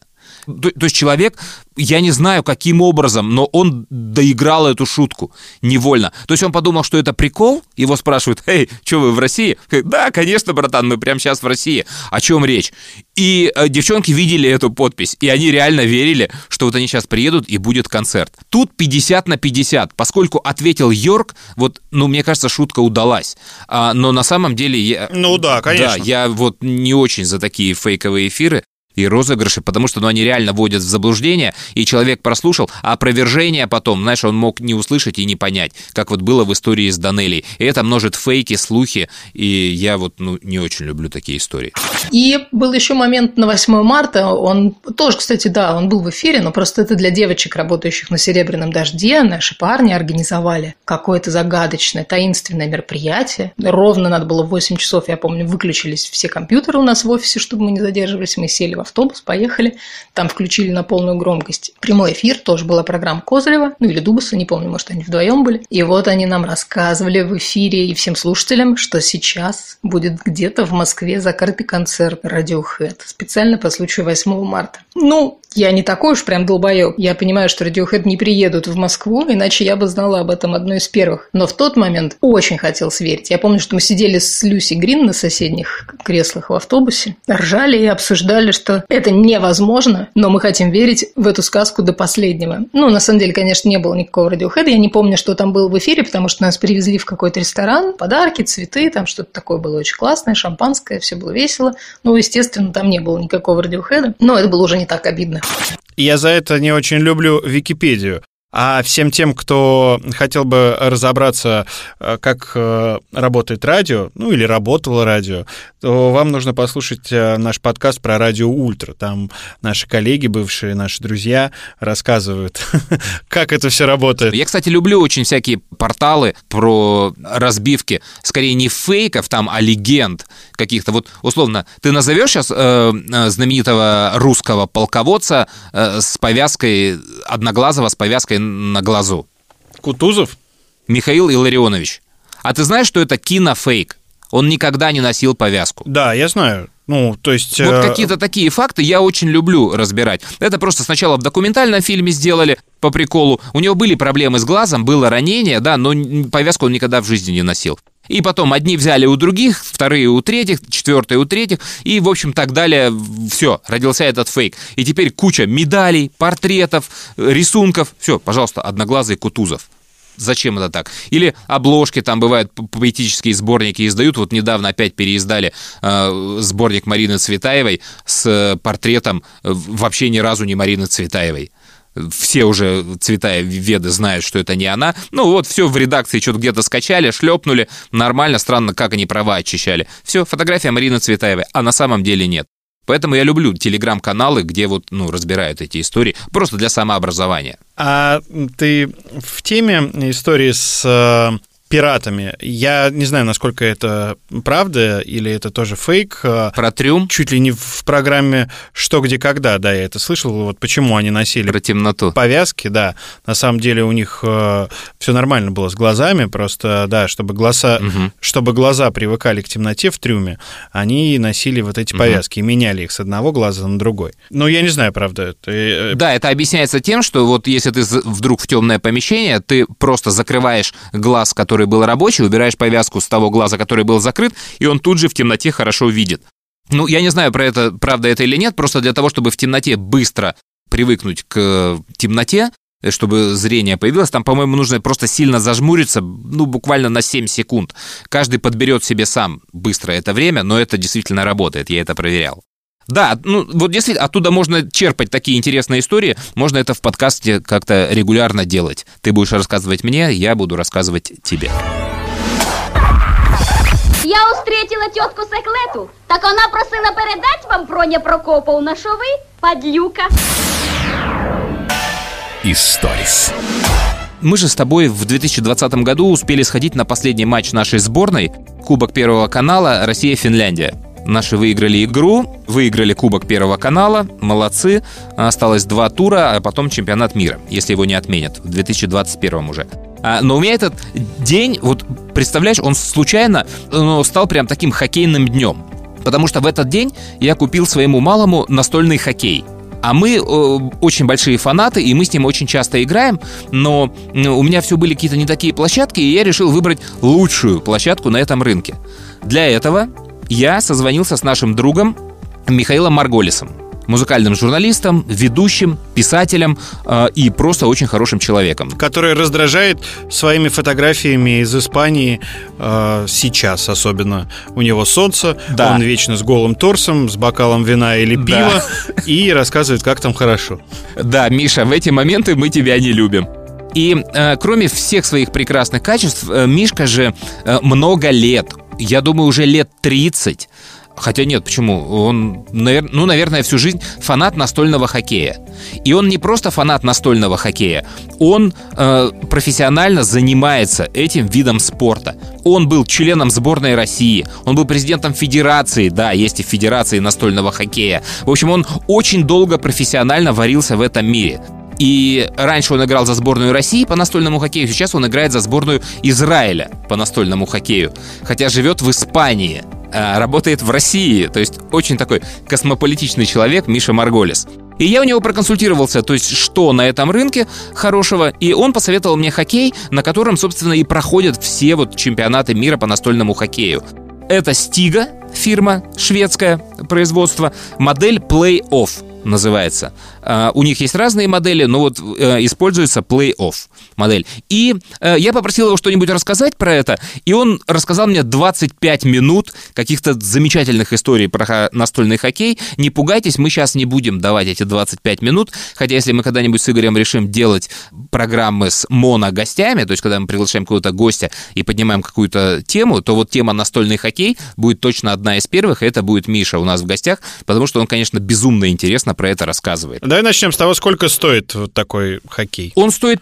То, то есть человек я не знаю, каким образом, но он доиграл эту шутку невольно. То есть он подумал, что это прикол, его спрашивают, эй, что вы в России? Да, конечно, братан, мы прямо сейчас в России. О чем речь? И э, девчонки видели эту подпись, и они реально верили, что вот они сейчас приедут и будет концерт. Тут 50 на 50, поскольку ответил Йорк, вот, ну, мне кажется, шутка удалась. А, но на самом деле я... Ну да, конечно. Да, я вот не очень за такие фейковые эфиры и розыгрыши, потому что ну, они реально вводят в заблуждение, и человек прослушал, а опровержение потом, знаешь, он мог не услышать и не понять, как вот было в истории с Данелей. Это множит фейки, слухи, и я вот ну, не очень люблю такие истории. И был еще момент на 8 марта, он тоже, кстати, да, он был в эфире, но просто это для девочек, работающих на «Серебряном дожде», наши парни организовали какое-то загадочное, таинственное мероприятие. Ровно надо было в 8 часов, я помню, выключились все компьютеры у нас в офисе, чтобы мы не задерживались, мы сели в автобус, поехали, там включили на полную громкость прямой эфир, тоже была программа Козырева, ну или Дубаса, не помню, может, они вдвоем были. И вот они нам рассказывали в эфире и всем слушателям, что сейчас будет где-то в Москве закрытый концерт Radiohead, специально по случаю 8 марта. Ну, я не такой уж прям долбоеб. Я понимаю, что Radiohead не приедут в Москву, иначе я бы знала об этом одной из первых. Но в тот момент очень хотел сверить. Я помню, что мы сидели с Люси Грин на соседних креслах в автобусе, ржали и обсуждали, что это невозможно, но мы хотим верить в эту сказку до последнего. Ну, на самом деле, конечно, не было никакого Radiohead. Я не помню, что там было в эфире, потому что нас привезли в какой-то ресторан, подарки, цветы, там что-то такое было очень классное, шампанское, все было весело. Ну, естественно, там не было никакого Radiohead, но это было уже не так обидно. Я за это не очень люблю Википедию. А всем тем, кто хотел бы разобраться, э, как э, работает радио, ну или работало радио, то вам нужно послушать э, наш подкаст про радио Ультра. Там наши коллеги, бывшие наши друзья, рассказывают, как это все работает. Я, кстати, люблю очень всякие порталы про разбивки, скорее не фейков там, а легенд каких-то. Вот, условно, ты назовешь сейчас знаменитого русского полководца с повязкой, одноглазого с повязкой на глазу. Кутузов? Михаил Илларионович. А ты знаешь, что это кинофейк? Он никогда не носил повязку. Да, я знаю. Ну, то есть... Вот э... какие-то такие факты я очень люблю разбирать. Это просто сначала в документальном фильме сделали по приколу. У него были проблемы с глазом, было ранение, да, но повязку он никогда в жизни не носил. И потом одни взяли у других, вторые у третьих, четвертые у третьих, и, в общем, так далее. Все, родился этот фейк. И теперь куча медалей, портретов, рисунков. Все, пожалуйста, одноглазый Кутузов. Зачем это так? Или обложки, там бывают поэтические сборники издают. Вот недавно опять переиздали э, сборник Марины Цветаевой с портретом э, вообще ни разу не Марины Цветаевой все уже цвета веды знают, что это не она. Ну вот, все в редакции что-то где-то скачали, шлепнули, нормально, странно, как они права очищали. Все, фотография Марины Цветаевой, а на самом деле нет. Поэтому я люблю телеграм-каналы, где вот, ну, разбирают эти истории, просто для самообразования. А ты в теме истории с э, пиратами. Я не знаю, насколько это правда или это тоже фейк. Про трюм? Чуть ли не в программе «Что, где, когда», да, я это слышал. Вот почему они носили Про темноту. повязки, да. На самом деле у них э, все нормально было с глазами, просто, да, чтобы глаза, Мгм. чтобы глаза привыкали к темноте в трюме, они носили вот эти Мгм. повязки и меняли их с одного глаза на другой. Ну, я не знаю, правда, это... э, Да, это объясняется тем, что вот если ты вдруг в темное помещение, ты просто закрываешь глаз, который был рабочий, убираешь повязку с того глаза, который был закрыт, и он тут же в темноте хорошо видит. Ну, я не знаю, про это, правда это или нет, просто для того, чтобы в темноте быстро привыкнуть к э, темноте, э, чтобы зрение появилось, там, по-моему, нужно просто сильно зажмуриться, ну, буквально на 7 секунд. Каждый подберет себе сам быстро это время, но это действительно работает, я это проверял. Да, ну вот если оттуда можно черпать такие интересные истории, можно это в подкасте как-то регулярно делать. Ты будешь рассказывать мне, я буду рассказывать тебе. Я устретила тетку Секлету, так вона просила передать вам Проня Прокоповна, що ви падлюка. Историс. Мы же с тобой в 2020 году успели сходить на последний матч нашей сборной, Кубок Первого канала Россия-Финляндия. Наши выиграли игру, выиграли Кубок Первого канала, молодцы. Осталось два тура, а потом чемпионат мира, если его не отменят, в 2021 уже. А, но у меня этот день, вот представляешь, он случайно ну, стал прям таким хоккейным днем. Потому что в этот день я купил своему малому настольный хоккей. А мы э, очень большие фанаты, и мы с ним очень часто играем, но э, у меня все были какие-то не такие площадки, и я решил выбрать лучшую площадку на этом рынке. Для этого я созвонился с нашим другом Михаилом Марголисом, музыкальным журналистом, ведущим, писателем э, и просто очень хорошим человеком. который раздражает своими фотографиями из Испании э, сейчас особенно. У него солнце, Да. он вечно с голым торсом, с бокалом вина или Да. пива и рассказывает, как там хорошо. Да, Миша, в эти моменты мы тебя не любим. И э, кроме всех своих прекрасных качеств, э, Мишка же э, много лет, я думаю, уже лет 30, Хотя нет, почему? Он, навер- ну, наверное, всю жизнь фанат настольного хоккея. И он не просто фанат настольного хоккея, он э, профессионально занимается этим видом спорта. Он был членом сборной России, он был президентом федерации, да, есть и федерации настольного хоккея. В общем, он очень долго профессионально варился в этом мире. И раньше он играл за сборную России по настольному хоккею, сейчас он играет за сборную Израиля по настольному хоккею. Хотя живет в Испании, а, работает в России. То есть очень такой космополитичный человек Миша Марголис. И я у него проконсультировался, то есть что на этом рынке хорошего, и он посоветовал мне хоккей, на котором, собственно, и проходят все вот чемпионаты мира по настольному хоккею. Это Стига, фирма шведское производство, модель Play-Off называется. А, У них есть разные модели, но вот э, используется Play-Off модель. И э, я попросил его что-нибудь рассказать про это, и он рассказал мне 25 минут каких-то замечательных историй про настольный хоккей. Не пугайтесь, мы сейчас не будем давать эти 25 минут, хотя если мы когда-нибудь с Игорем решим делать программы с моно-гостями, то есть когда мы приглашаем какого-то гостя и поднимаем какую-то тему, то вот тема настольный хоккей будет точно одна из первых, и это будет Миша у нас в гостях, потому что он, конечно, безумно интересно про это рассказывает. Давай начнем с того, сколько стоит вот такой хоккей. Он стоит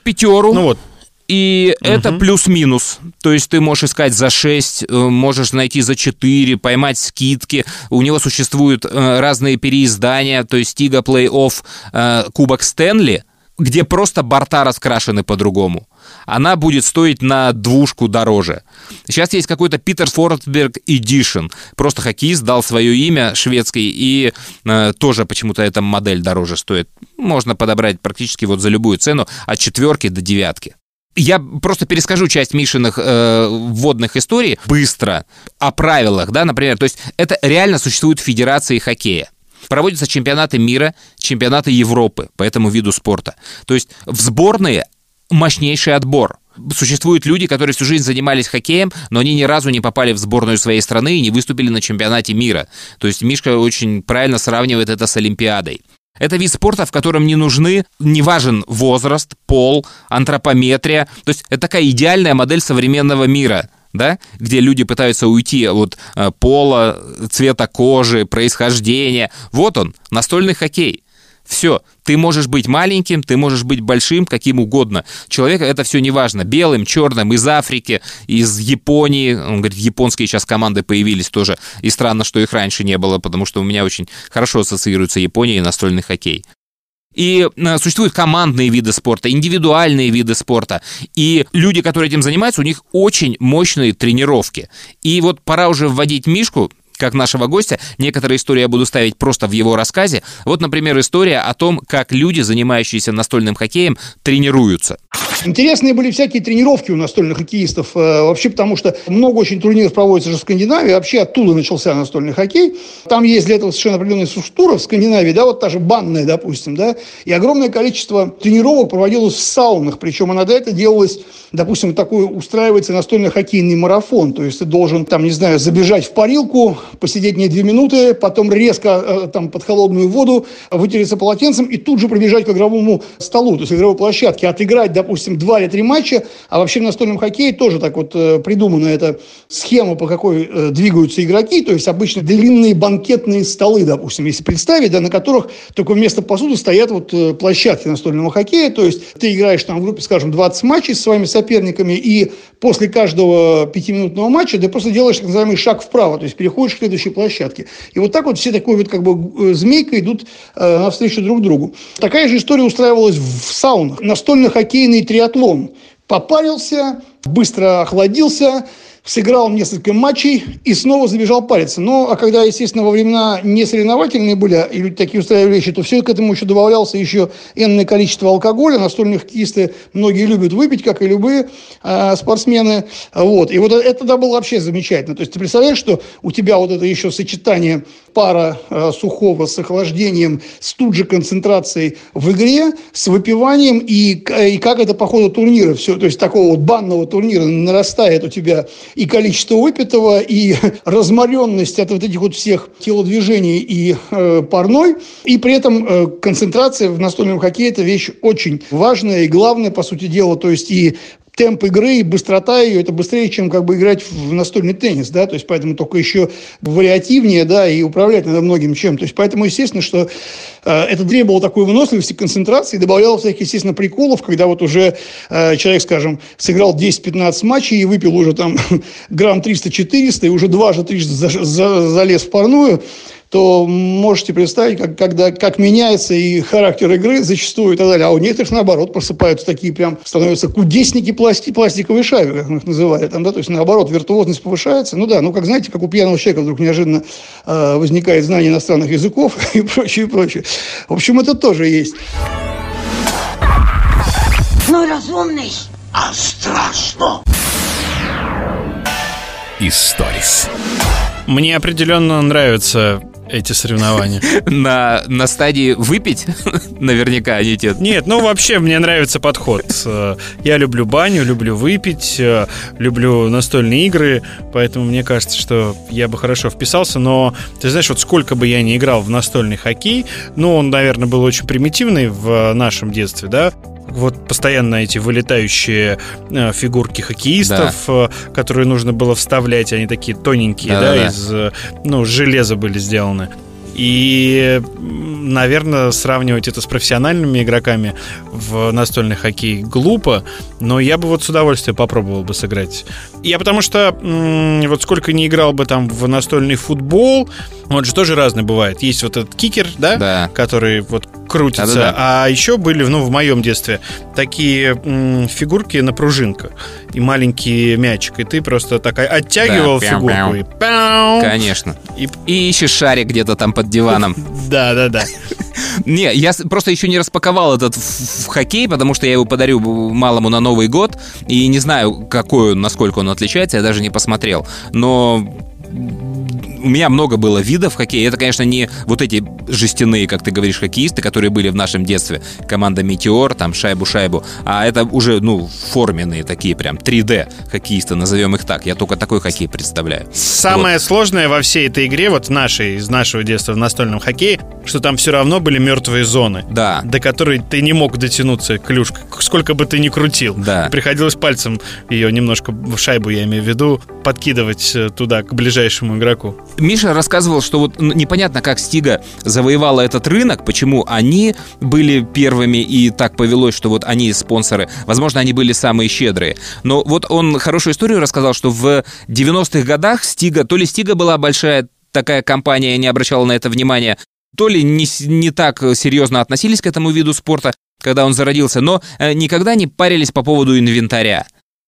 пятеру. Ну вот, И это плюс-минус. То есть ты можешь искать за 6, можешь найти за 4, поймать скидки. У него существуют э, разные переиздания, то есть Тига Плей-Офф, э, Кубок Стэнли, где просто борта раскрашены по-другому. Она будет стоить на двушку дороже. Сейчас есть какой-то Питер Фордберг Edition. Просто хоккеист дал свое имя шведский, и э, тоже почему-то эта модель дороже стоит. Можно подобрать практически вот за любую цену от четверки до девятки. Я просто перескажу часть Мишиных э, вводных историй быстро о правилах, да, например. То есть это реально существуют федерации хоккея. Проводятся чемпионаты мира, чемпионаты Европы по этому виду спорта. То есть в сборные мощнейший отбор. Существуют люди, которые всю жизнь занимались хоккеем, но они ни разу не попали в сборную своей страны и не выступили на чемпионате мира. То есть Мишка очень правильно сравнивает это с Олимпиадой. Это вид спорта, в котором не нужны, не важен возраст, пол, антропометрия. То есть это такая идеальная модель современного мира да, где люди пытаются уйти от э, пола, цвета кожи, происхождения. Вот он, настольный хоккей. Все, ты можешь быть маленьким, ты можешь быть большим, каким угодно. Человека это все не важно. Белым, черным, из Африки, из Японии. Он говорит, японские сейчас команды появились тоже. И странно, что их раньше не было, потому что у меня очень хорошо ассоциируется Япония и настольный хоккей. И э, существуют командные виды спорта, индивидуальные виды спорта. И люди, которые этим занимаются, у них очень мощные тренировки. И вот пора уже вводить Мишку, как нашего гостя. Некоторые истории я буду ставить просто в его рассказе. Вот, например, история о том, как люди, занимающиеся настольным хоккеем, тренируются. Интересные были всякие тренировки у настольных хоккеистов. Э, вообще потому, что много очень турниров проводится же в Скандинавии. Вообще оттуда начался настольный хоккей. Там есть для этого совершенно определенная структура в Скандинавии, да, вот та же банная, допустим, да. И огромное количество тренировок проводилось в саунах. Причем иногда это делалось, допустим, такой устраивается настольный хоккейный марафон. То есть ты должен, там, не знаю, забежать в парилку, посидеть не две минуты, потом резко э, там под холодную воду вытереться полотенцем и тут же пробежать к игровому столу, то есть игровой площадке, отыграть, допустим, два или три матча, а вообще в настольном хоккее тоже так вот э, придумана эта схема, по какой э, двигаются игроки, то есть обычно длинные банкетные столы, допустим, если представить, да, на которых только вместо посуды стоят вот площадки настольного хоккея, то есть ты играешь там в группе, скажем, 20 матчей со своими соперниками, и после каждого пятиминутного матча ты просто делаешь так называемый шаг вправо, то есть переходишь к следующей площадке. И вот так вот все такой вот как бы змейкой идут э, навстречу друг другу. Такая же история устраивалась в саунах. Настольно-хоккейный триатлон. Попарился, быстро охладился, сыграл несколько матчей и снова забежал париться. Но, а когда, естественно, во времена не соревновательные были, и люди такие устраивали вещи, то все к этому еще добавлялся еще энное количество алкоголя. Настольные хоккеисты многие любят выпить, как и любые э, спортсмены. Вот. И вот это тогда было вообще замечательно. То есть ты представляешь, что у тебя вот это еще сочетание пара э, сухого с охлаждением, с тут же концентрацией в игре, с выпиванием, и, и как это по ходу турнира все, то есть такого вот банного турнира нарастает у тебя и количество выпитого, и разморенность от вот этих вот всех телодвижений и э, парной, и при этом э, концентрация в настольном хоккее – это вещь очень важная и главная, по сути дела, то есть и темп игры и быстрота ее, это быстрее, чем как бы играть в настольный теннис, да, то есть поэтому только еще вариативнее, да, и управлять надо многим чем. То есть поэтому, естественно, что э, это требовало такой выносливости, концентрации, добавляло всяких, естественно, приколов, когда вот уже э, человек, скажем, сыграл 10-15 матчей и выпил уже там грамм 300-400 и уже дважды, трижды за, за, залез в парную, то можете представить, как, когда, как меняется и характер игры зачастую и так далее. А у некоторых, наоборот, просыпаются такие прям, становятся кудесники пласти, пластиковой шайбы, как мы их называли. Там, да, то есть, наоборот, виртуозность повышается. Ну да, ну, как знаете, как у пьяного человека вдруг неожиданно э, возникает знание иностранных языков и прочее, и прочее. В общем, это тоже есть. Ну, разумный, а страшно. Историс. Мне определенно нравится эти соревнования. На, на стадии выпить наверняка они те. Нет, ну вообще мне нравится подход. Э, я люблю баню, люблю выпить, э, люблю настольные игры, поэтому мне кажется, что я бы хорошо вписался, но ты знаешь, вот сколько бы я ни играл в настольный хоккей, ну он, наверное, был очень примитивный в нашем детстве, да, вот постоянно эти вылетающие э, фигурки хоккеистов, да. э, которые нужно было вставлять, они такие тоненькие, да, да, да из э, ну железа были сделаны. И, наверное, сравнивать это с профессиональными игроками в настольный хоккей глупо, но я бы вот с удовольствием попробовал бы сыграть. Я потому что вот сколько не играл бы там в настольный футбол, он же тоже разный бывает. Есть вот этот кикер, да, да. который вот крутится. Да-да-да. А еще были, ну, в моем детстве, такие м, фигурки на пружинках и маленький мячик. И ты просто такая оттягивал да, фигурку и. Конечно. И... и ищешь шарик где-то там под диваном. Да-да-да. Не, я просто еще не распаковал этот в хоккей, потому что я его подарю малому на Новый год, и не знаю, какой он, насколько он отличается, я даже не посмотрел. Но у меня много было видов хоккея. Это, конечно, не вот эти жестяные, как ты говоришь, хоккеисты, которые были в нашем детстве. Команда «Метеор», там шайбу-шайбу. А это уже, ну, форменные такие прям 3D хоккеисты, назовем их так. Я только такой хоккей представляю. Самое вот. сложное во всей этой игре, вот нашей, из нашего детства в настольном хоккее, что там все равно были мертвые зоны. Да. До которой ты не мог дотянуться клюшкой, сколько бы ты ни крутил. Да. Приходилось пальцем ее немножко, в шайбу я имею в виду, подкидывать э, туда, к ближайшему игроку. Миша рассказывал, что вот непонятно, как Стига завоевала этот рынок, почему они были первыми и так повелось, что вот они спонсоры. Возможно, они были самые щедрые. Но вот он хорошую историю рассказал, что в 90-х годах Стига, то ли Стига была большая такая компания не обращала на это внимания, то ли не, не так серьезно относились к этому виду спорта, когда он зародился, но э, никогда не парились по поводу инвентаря.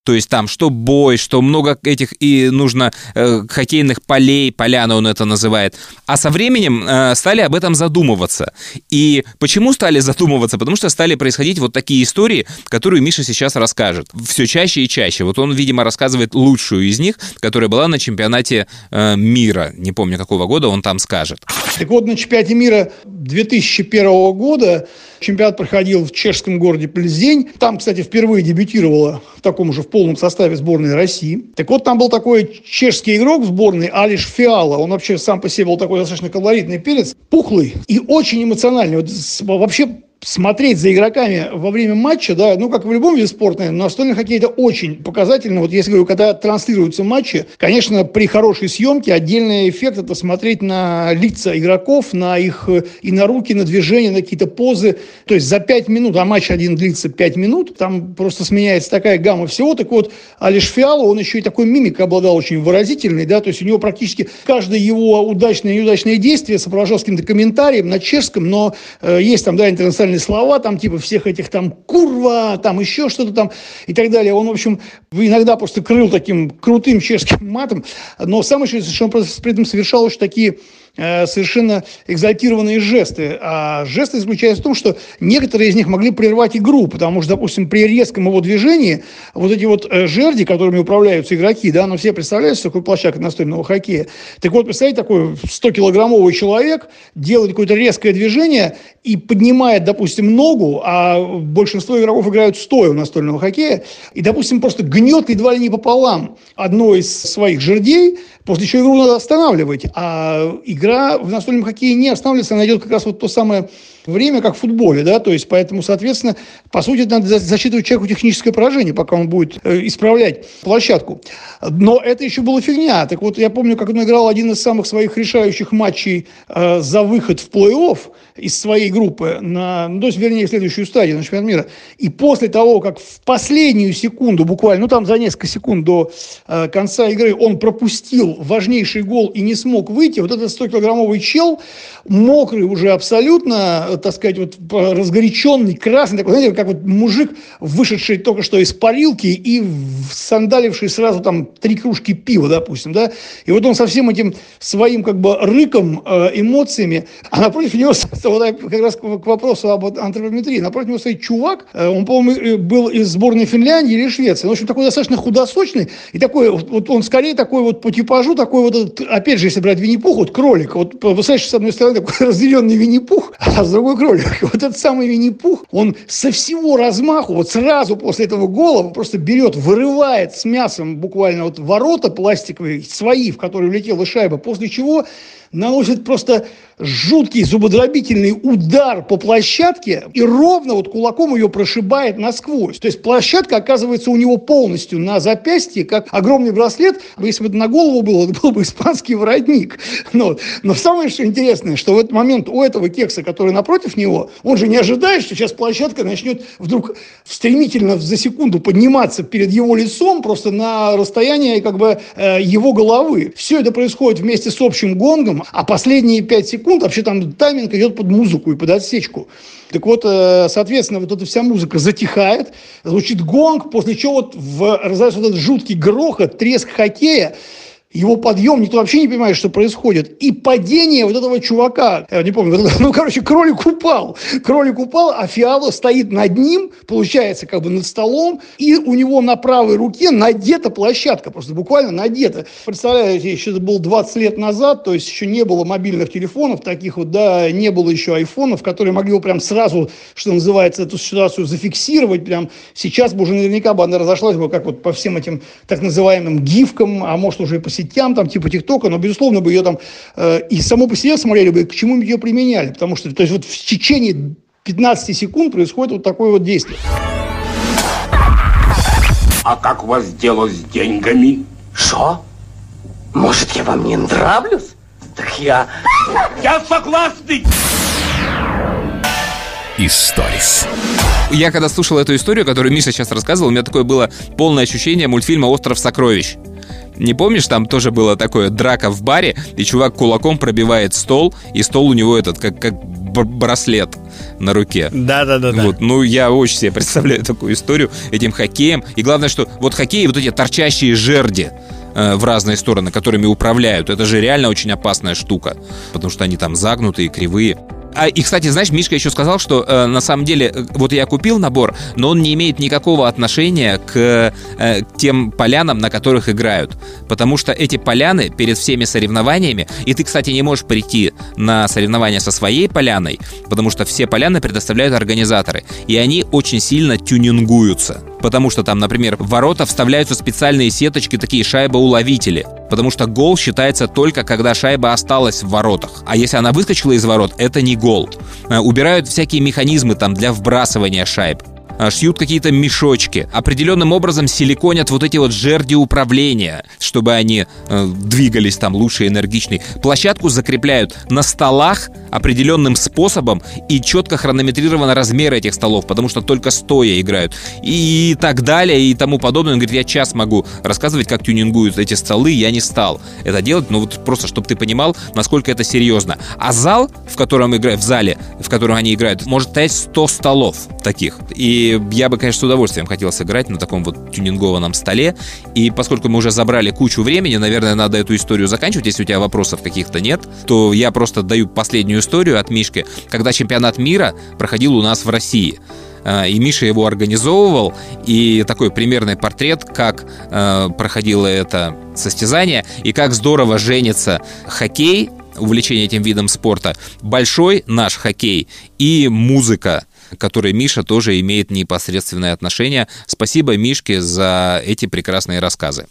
То есть там что бой, что много этих и нужно э, хоккейных полей, поляна он это называет. А со временем э, стали об этом задумываться. И почему стали задумываться? Потому что стали происходить вот такие истории, которые Миша сейчас расскажет. Все чаще и чаще. Вот он, видимо, рассказывает лучшую из них, которая была на чемпионате э, мира. Не помню, какого года он там скажет. Так вот, на чемпионате мира 2001 года чемпионат проходил в чешском городе Плездень. Там, кстати, впервые дебютировала в таком же в полном составе сборной России. Так вот, там был такой чешский игрок в сборной Алиш Фиала. Он вообще сам по себе был такой достаточно колоритный перец, пухлый и очень эмоциональный. Вот вообще смотреть за игроками во время матча, да, ну, как в любом виде спорта, наверное, настольный хоккей это очень показательно. Вот если говорю, когда транслируются матчи, конечно, при хорошей съемке отдельный эффект это смотреть на лица игроков, на их и на руки, на движения, на какие-то позы. То есть за 5 минут, а матч один длится 5 минут, там просто сменяется такая гамма всего. Так вот, Алиш Фиало, он еще и такой мимикой обладал очень выразительной, да, то есть у него практически каждое его удачное и неудачное действие сопровождалось каким-то комментарием на чешском, но э, есть там, да, интернациональный специальные слова, там типа всех этих там курва, там еще что-то там и так далее. Он, в общем, иногда просто крыл таким крутым чешским матом, но самое что он при этом совершал уж такие совершенно экзальтированные жесты. А жесты заключаются в том, что некоторые из них могли прервать игру, потому что, допустим, при резком его движении вот эти вот э, жерди, которыми управляются игроки, да, ну все представляют, что такое площадка настольного хоккея. Так вот, представьте, такой 100-килограммовый человек делает какое-то резкое движение и поднимает, допустим, ногу, а большинство игроков играют стоя у настольного хоккея, и, допустим, просто гнет едва ли не пополам одно из своих жердей, после чего игру надо останавливать, а игра в настольном хоккее не останавливается, она идет как раз вот то самое время, как в футболе, да, то есть поэтому, соответственно, по сути, надо засчитывать человеку техническое поражение, пока он будет э, исправлять площадку. Но это еще была фигня. Так вот, я помню, как он играл один из самых своих решающих матчей э, за выход в плей-офф из своей группы, на, ну, то есть, вернее, следующую стадию на чемпионат мира. И после того, как в последнюю секунду, буквально, ну, там за несколько секунд до э, конца игры он пропустил важнейший гол и не смог выйти, вот этот 100-килограммовый чел, мокрый уже абсолютно, так сказать, вот разгоряченный, красный, такой, знаете, как вот мужик, вышедший только что из парилки и сандаливший сразу там три кружки пива, допустим, да, и вот он со всем этим своим как бы рыком, э, эмоциями, а напротив него, вот как раз к вопросу об антропометрии, напротив него стоит чувак, э, он, по-моему, был из сборной Финляндии или Швеции, в общем, такой достаточно худосочный, и такой, вот он скорее такой вот по типажу, такой вот, опять же, если брать Винни-Пух, вот кролик, вот, представляешь, с одной стороны такой разделенный Винни-Пух, а с другой кролик. Вот этот самый Винни-Пух, он со всего размаху, вот сразу после этого гола просто берет, вырывает с мясом буквально вот ворота пластиковые, свои, в которые влетела шайба, после чего наносит просто жуткий зубодробительный удар по площадке и ровно вот кулаком ее прошибает насквозь. То есть площадка оказывается у него полностью на запястье, как огромный браслет. Если бы это на голову было, это был бы испанский воротник. Но, но самое что интересное, что в этот момент у этого кекса, который напротив него, он же не ожидает, что сейчас площадка начнет вдруг стремительно за секунду подниматься перед его лицом просто на расстояние как бы э, его головы. Все это происходит вместе с общим гонгом, а последние пять секунд секунд, вообще там тайминг идет под музыку и под отсечку. Так вот, э, соответственно, вот эта вся музыка затихает, звучит гонг, после чего вот в, раздается вот этот жуткий грохот, треск хоккея, его подъем, никто вообще не понимает, что происходит. И падение вот этого чувака, я не помню, ну, короче, кролик упал. Кролик упал, а Фиало стоит над ним, получается, как бы над столом, и у него на правой руке надета площадка, просто буквально надета. Представляете, еще это было 20 лет назад, то есть еще не было мобильных телефонов таких вот, да, не было еще айфонов, которые могли бы прям сразу, что называется, эту ситуацию зафиксировать, прям сейчас бы уже наверняка бы она разошлась бы, как вот по всем этим так называемым гифкам, а может уже и по сетям, там, типа ТикТока, но, безусловно, бы ее там э, и само по себе смотрели бы, к чему ее применяли. Потому что, то есть, вот в течение 15 секунд происходит вот такое вот действие. А как у вас дело с деньгами? Что? Может, я вам не нравлюсь? Так я... Я согласный! Историс. Я когда слушал эту историю, которую Миша сейчас рассказывал, у меня такое было полное ощущение мультфильма «Остров сокровищ». Не помнишь, там тоже было такое драка в баре, и чувак кулаком пробивает стол, и стол у него этот, как, как браслет на руке. Да, да, да. Вот, ну, я очень себе представляю такую историю этим хоккеем. И главное, что вот хоккей, вот эти торчащие жерди э, в разные стороны, которыми управляют, это же реально очень опасная штука, потому что они там загнутые, кривые. А, и, кстати, знаешь, Мишка еще сказал, что э, на самом деле, э, вот я купил набор, но он не имеет никакого отношения к э, тем полянам, на которых играют. Потому что эти поляны перед всеми соревнованиями, и ты, кстати, не можешь прийти на соревнования со своей поляной, потому что все поляны предоставляют организаторы, и они очень сильно тюнингуются. Потому что там, например, в ворота вставляются специальные сеточки, такие шайбоуловители. Потому что гол считается только, когда шайба осталась в воротах. А если она выскочила из ворот, это не гол. Э, Убирают всякие механизмы там для вбрасывания шайб шьют какие-то мешочки, определенным образом силиконят вот эти вот жерди управления, чтобы они э, двигались там лучше энергичней. Площадку закрепляют на столах определенным способом и четко хронометрированы размеры этих столов, потому что только стоя играют. И так далее, и тому подобное. Он говорит, я час могу рассказывать, как тюнингуют эти столы, я не стал это делать, но вот просто, чтобы ты понимал, насколько это серьезно. А зал, в котором играют, в зале, в котором они играют, может стоять 100 столов таких. И я бы, конечно, с удовольствием хотел сыграть на таком вот тюнингованном столе. И поскольку мы уже забрали кучу времени, наверное, надо эту историю заканчивать. Если у тебя вопросов каких-то нет, то я просто даю последнюю историю от Мишки, когда чемпионат мира проходил у нас в России и Миша его организовывал, и такой примерный портрет, как э, проходило это состязание, и как здорово женится хоккей, увлечение этим видом спорта, большой наш хоккей и музыка к которой Миша тоже имеет непосредственное отношение. Спасибо Мишке за эти прекрасные рассказы.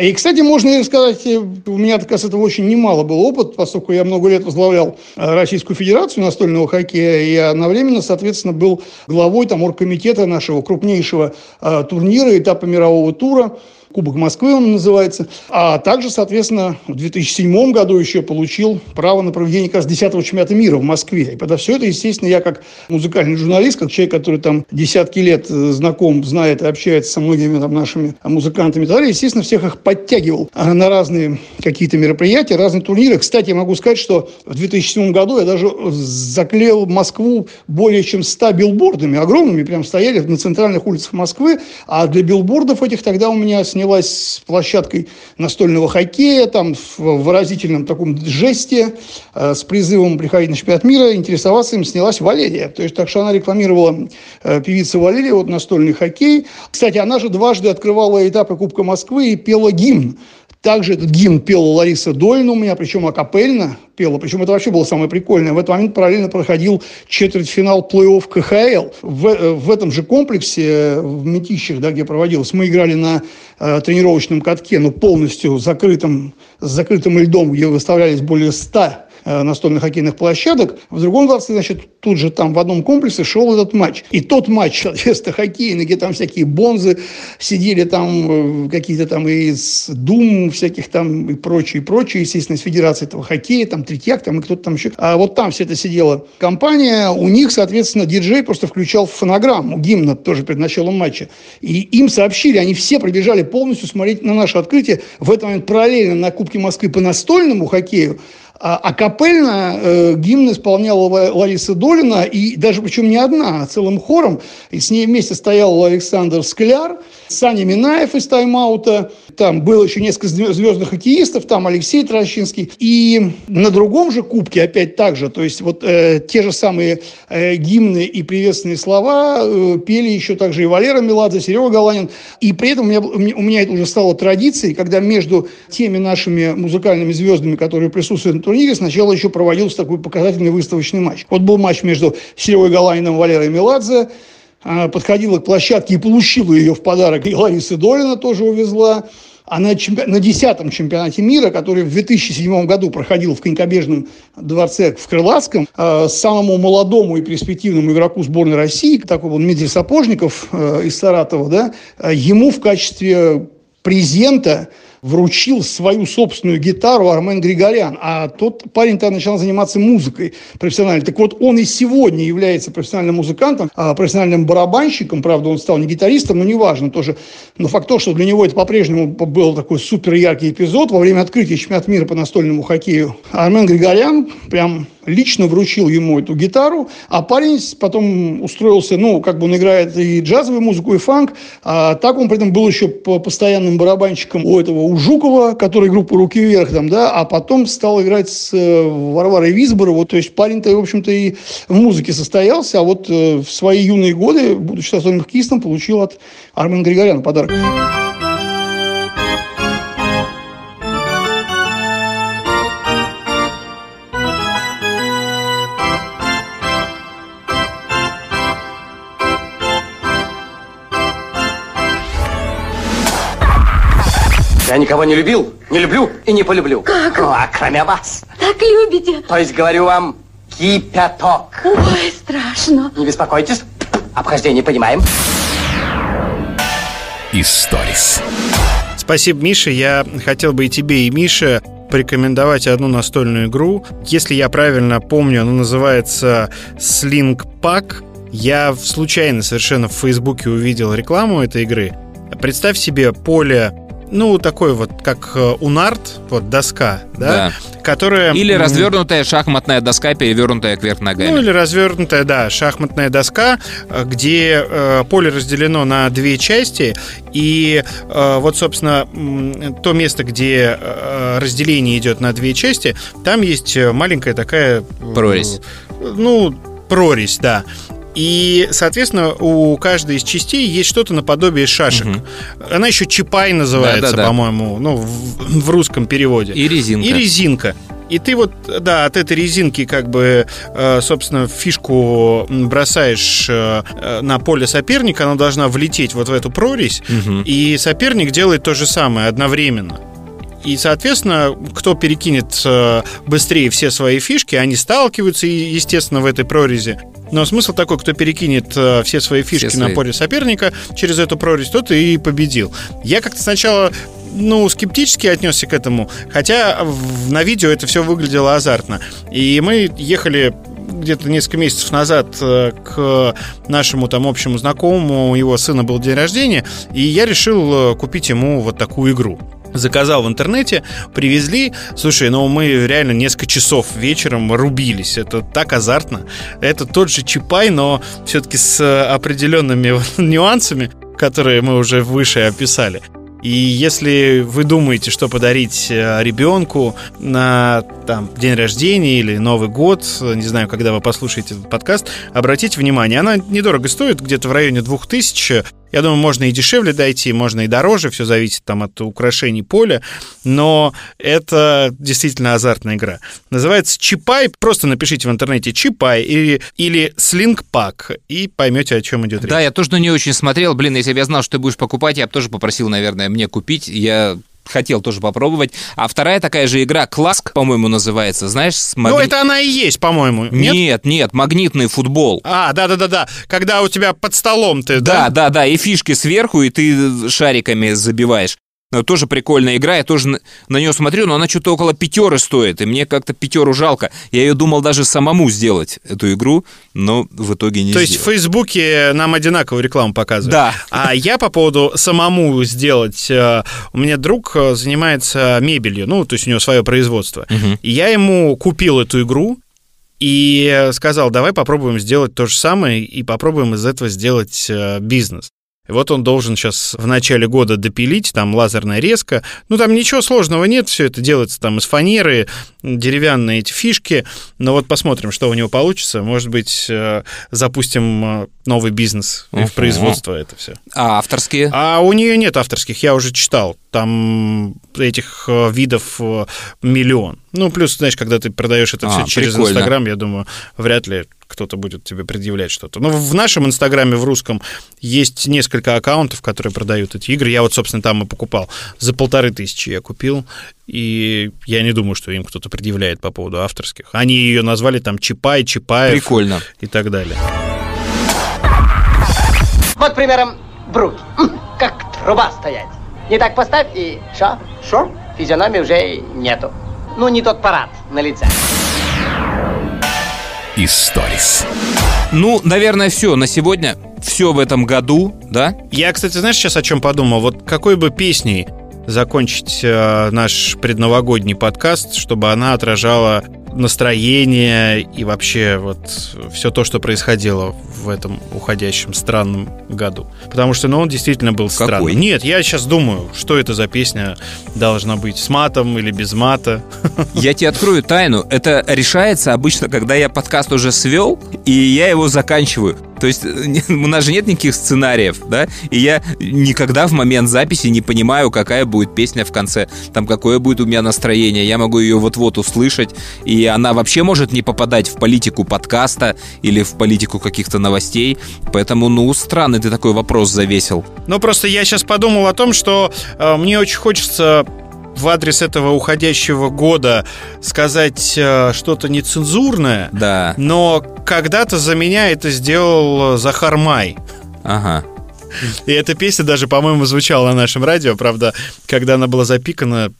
И, кстати, можно сказать, у меня, как раз, этого очень немало был опыт, поскольку я много лет возглавлял Российскую Федерацию настольного хоккея и одновременно, соответственно, был главой там оргкомитета нашего крупнейшего э, турнира, этапа мирового тура. Кубок Москвы он называется. А также, соответственно, в 2007 году еще получил право на проведение как раз 10 чемпионата мира в Москве. И подо все это, естественно, я как музыкальный журналист, как человек, который там десятки лет э, знаком, знает и общается со многими там нашими музыкантами и так далее, естественно, всех их подтягивал а, на разные какие-то мероприятия, разные турниры. Кстати, я могу сказать, что в 2007 году я даже заклеил Москву более чем 100 билбордами, огромными, прям стояли на центральных улицах Москвы, а для билбордов этих тогда у меня снялось снялась с площадкой настольного хоккея, там в выразительном таком жесте, э, с призывом приходить на чемпионат мира, интересоваться им снялась Валерия. То есть, так что она рекламировала э, певица Валерия, вот настольный хоккей. Кстати, она же дважды открывала этапы Кубка Москвы и пела гимн. Также этот гимн пела Лариса Дольна у меня, причем акапельно пела. Причем это вообще было самое прикольное. В этот момент параллельно проходил четвертьфинал плей-офф КХЛ. В, э, в этом же комплексе, э, в Метищах, да, где проводилось, мы играли на э, тренировочном катке, но полностью закрытым, с закрытым льдом, где выставлялись более 100 Э, настольных хоккейных площадок. В другом дворце, значит, тут же там в одном комплексе шел этот матч. И тот матч, соответственно, хоккейный, где там всякие бонзы сидели там, э, какие-то там из Дум, всяких там и прочее, и прочее, естественно, из Федерации этого хоккея, там Третьяк, там и кто-то там еще. А вот там все это сидела компания, у них, соответственно, диджей просто включал фонограмму, гимна тоже перед началом матча. И им сообщили, они все пробежали полностью смотреть на наше открытие. В этот момент параллельно на Кубке Москвы по настольному хоккею а, а капельно э, гимн исполняла Лариса Долина, и даже причем не одна, а целым хором. И с ней вместе стоял Александр Скляр, Саня Минаев из тайм-аута, там было еще несколько звездных хоккеистов, там Алексей Трощинский. И на другом же кубке опять так же, то есть вот э, те же самые э, гимны и приветственные слова э, пели еще также и Валера Меладзе, Серега Галанин. И при этом у меня, у меня это уже стало традицией, когда между теми нашими музыкальными звездами, которые присутствуют на турнире сначала еще проводился такой показательный выставочный матч. Вот был матч между Серегой Галаниным и Валерой Меладзе, подходила к площадке и получила ее в подарок. И Лариса Долина тоже увезла. а на, чемпи... на 10-м чемпионате мира, который в 2007 году проходил в конькобежном дворце в Крылатском, э, самому молодому и перспективному игроку сборной России, такой был Дмитрий Сапожников э, из Саратова, да, э, ему в качестве презента вручил свою собственную гитару Армен Григорян, а тот парень тогда начал заниматься музыкой профессионально. Так вот, он и сегодня является профессиональным музыкантом, а профессиональным барабанщиком, правда, он стал не гитаристом, но неважно тоже. Но факт то, что для него это по-прежнему был такой супер яркий эпизод во время открытия чемпионата мира по настольному хоккею. Армен Григорян прям лично вручил ему эту гитару, а парень потом устроился, ну, как бы он играет и джазовую музыку, и фанк, а так он при этом был еще постоянным барабанщиком у этого, у Жукова, который группа «Руки вверх», там, да, а потом стал играть с э, Варварой Визборовой, то есть парень-то, в общем-то, и в музыке состоялся, а вот э, в свои юные годы, будучи настольным хоккеистом, получил от Армена Григоряна подарок. Никого не любил, не люблю и не полюблю. Как? Ну, а кроме вас. Так любите? То есть, говорю вам, кипяток. Ой, страшно. Не беспокойтесь, обхождение понимаем. Историс. Спасибо, Миша. Я хотел бы и тебе, и Мише порекомендовать одну настольную игру. Если я правильно помню, она называется Sling Pack. Я случайно совершенно в Фейсбуке увидел рекламу этой игры. Представь себе поле ну, такой вот, как э, унарт, вот доска, да, да. которая... Или развернутая шахматная доска, перевернутая кверх ногами. Ну, или развернутая, да, шахматная доска, э, где э, поле разделено на две части, и э, вот, собственно, то место, где э, разделение идет на две части, там есть маленькая такая... Прорезь. Ну, прорезь, да. И, соответственно, у каждой из частей есть что-то наподобие шашек. Угу. Она еще чипай называется, да, да, да. по-моему, ну, в, в русском переводе. И резинка. И резинка. И ты вот, да, от этой резинки как бы, э, собственно, фишку бросаешь э, на поле соперника, она должна влететь вот в эту прорезь, угу. и соперник делает то же самое одновременно. И, соответственно, кто перекинет э, быстрее все свои фишки, они сталкиваются, естественно, в этой прорези. Но смысл такой, кто перекинет э, все свои фишки все свои. на поле соперника через эту прорезь, тот и победил. Я как-то сначала ну, скептически отнесся к этому, хотя на видео это все выглядело азартно. И мы ехали где-то несколько месяцев назад э, к нашему там общему знакомому, у его сына был день рождения, и я решил купить ему вот такую игру заказал в интернете, привезли. Слушай, ну мы реально несколько часов вечером рубились. Это так азартно. Это тот же Чипай, но все-таки с определенными нюансами, которые мы уже выше описали. И если вы думаете, что подарить э, ребенку на там, день рождения или Новый год, не знаю, когда вы послушаете этот подкаст, обратите внимание, она недорого стоит, где-то в районе 2000 я думаю, можно и дешевле дойти, можно и дороже, все зависит там от украшений поля, но это действительно азартная игра. Называется Чипай, просто напишите в интернете Чипай или, или Слинг Пак и поймете, о чем идет речь. Да, я тоже на нее очень смотрел. Блин, если бы я знал, что ты будешь покупать, я бы тоже попросил, наверное, мне купить. Я хотел тоже попробовать. А вторая такая же игра, Класк, по-моему, называется, знаешь? С магни... Ну, это она и есть, по-моему. Нет? нет, нет, магнитный футбол. А, да-да-да-да, когда у тебя под столом ты, да? Да, да, да, и фишки сверху, и ты шариками забиваешь. Ну, тоже прикольная игра, я тоже на, нее смотрю, но она что-то около пятеры стоит, и мне как-то пятеру жалко. Я ее думал даже самому сделать, эту игру, но в итоге не То сделал. есть в Фейсбуке нам одинаковую рекламу показывают? Да. А я по поводу самому сделать, э, у меня друг э, занимается мебелью, ну, то есть у него свое производство. Угу. И я ему купил эту игру, и сказал, давай попробуем сделать то же самое и попробуем из этого сделать э, бизнес. Вот он должен сейчас в начале года допилить, там лазерная резка. Ну, там ничего сложного нет, все это делается там из фанеры, деревянные эти фишки. Но вот посмотрим, что у него получится. Может быть, э, запустим э, новый бизнес uh-huh. в производство это все. А авторские? А у нее нет авторских, я уже читал. Там этих э, видов миллион. Ну, плюс, знаешь, когда ты продаешь это А, все через прикольно. Инстаграм, я думаю, вряд ли кто-то будет тебе предъявлять что-то. Но в нашем Инстаграме, в русском, есть несколько аккаунтов, которые продают эти игры. Я вот, собственно, там и покупал. За полторы тысячи я купил, и я не думаю, что им кто-то предъявляет по поводу авторских. Они ее назвали там Чапай, Чапаев Прикольно. и так далее. Вот примером Брук. Как труба стоять. Не так поставь и... Шо? Шо? Физиономии уже нету. Ну, не тот парад на лице. Историс. Ну, наверное, все на сегодня. Все в этом году, да? Я, кстати, знаешь, сейчас о чем подумал? Вот какой бы песней закончить э, наш предновогодний подкаст, чтобы она отражала настроение и вообще вот все то, что происходило в этом уходящем странном году. Потому что, ну, он действительно был Какой? странный. Нет, я сейчас думаю, что это за песня должна быть, с матом или без мата. Я тебе открою тайну. Это решается обычно, когда я подкаст уже свел, и я его заканчиваю. То есть э, у нас же нет никаких сценариев, да? И я никогда в момент записи не понимаю, какая будет песня в конце, там какое будет у меня настроение. Я могу ее вот-вот услышать, и она вообще может не попадать в политику подкаста или в политику каких-то новостей. Поэтому, ну, странный ты такой вопрос завесил. Ну, просто я сейчас подумал о том, что э, мне очень хочется в адрес этого уходящего года сказать э, что-то нецензурное, Да, но когда-то за меня это сделал э, Захар Май. ага. И эта песня даже, по-моему, звучала на нашем радио. Правда, когда она была запикана,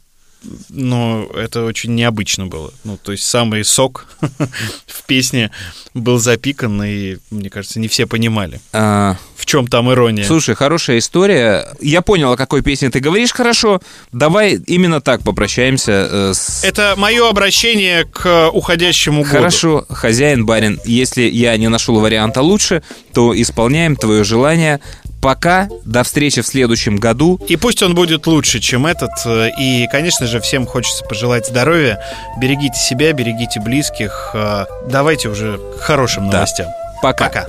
но это очень необычно было. Ну, то есть самый сок в песне был запикан, и, мне кажется, не все понимали, А, в чем там ирония. Слушай, хорошая история. Я понял, о какой песне ты говоришь хорошо. Давай именно так попрощаемся э, с... Это мое обращение к уходящему году. Хорошо, хозяин, барин, если я не нашел варианта лучше, то исполняем твое желание. Пока, до встречи в следующем году. И пусть он будет лучше, чем этот. И, конечно же, всем хочется пожелать здоровья. Берегите себя, берегите близких. Э, Давайте уже к хорошим Да. новостям. Пока. Пока.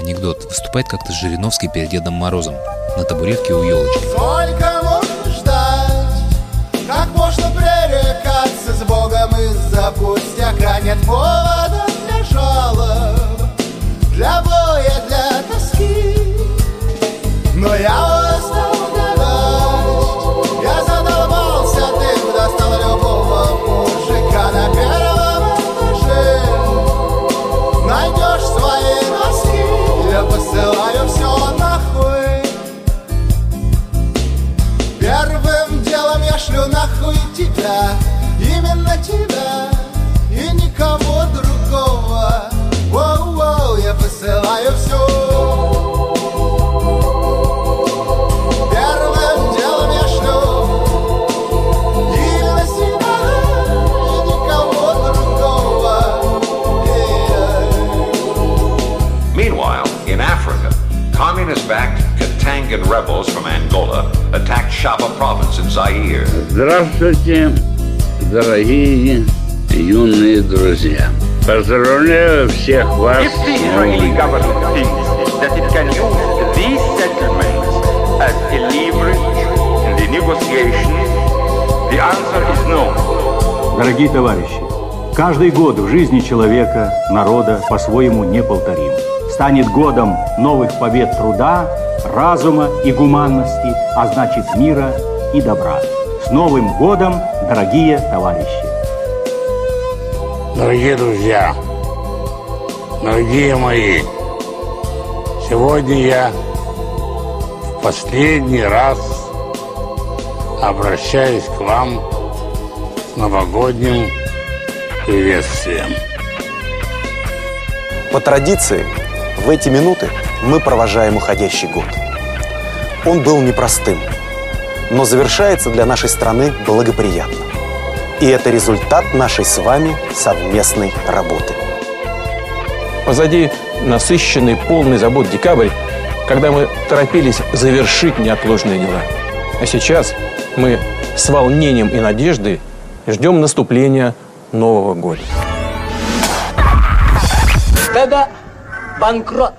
Анекдот. Выступает как-то Жириновский перед Дедом Морозом на табуретке у елочки. Сколько можно ждать? Как можно пререкаться с Богом из-за пустяка? Нет повода для жалоб, для боя. Но я устал гадать, я задолбался, ты достал любого мужика на первом этаже. Найдешь свои носки, я посылаю все нахуй. Первым делом я шлю нахуй тебя, именно тебя и никого другого. Воу-воу, я посылаю все. Communist-backed Katangan rebels from Angola attacked Shaba province in Zaire. Здравствуйте, дорогие юные друзья. Поздравляю всех вас If the Israeli government thinks that it can use these settlements as a leverage in the negotiations, the answer is no. Дорогие товарищи, каждый год в жизни человека, народа по-своему неповторим. Станет годом новых побед труда, разума и гуманности, а значит мира и добра. С Новым годом, дорогие товарищи! Дорогие друзья, дорогие мои, сегодня я в последний раз обращаюсь к вам с новогодним приветствием. По традиции, в эти минуты мы провожаем уходящий год. Он был непростым, но завершается для нашей страны благоприятно. И это результат нашей с вами совместной работы. Позади насыщенный, полный забот декабрь, когда мы торопились завершить неотложные дела. А сейчас мы с волнением и надеждой ждем наступления Нового года. Да-да, банкрот.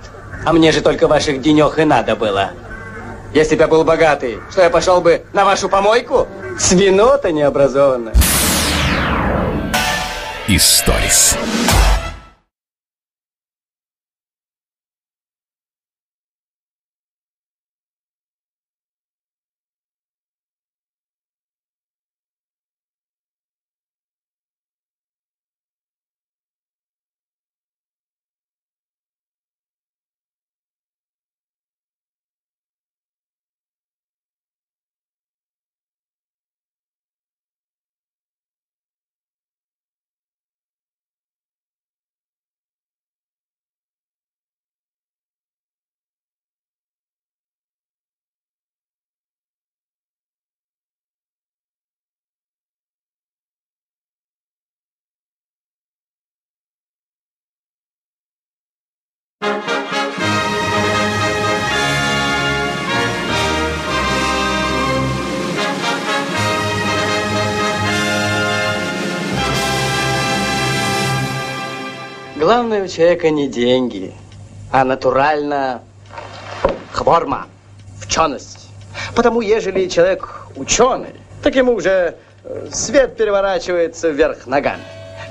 А мне же только ваших денег и надо было. Если бы я был богатый, что я пошел бы на вашу помойку? Свинота необразованная. Историс. Главное у человека не деньги, а натурально хворма, ученость. Потому, ежели человек ученый, так ему уже э, свет переворачивается вверх ногами.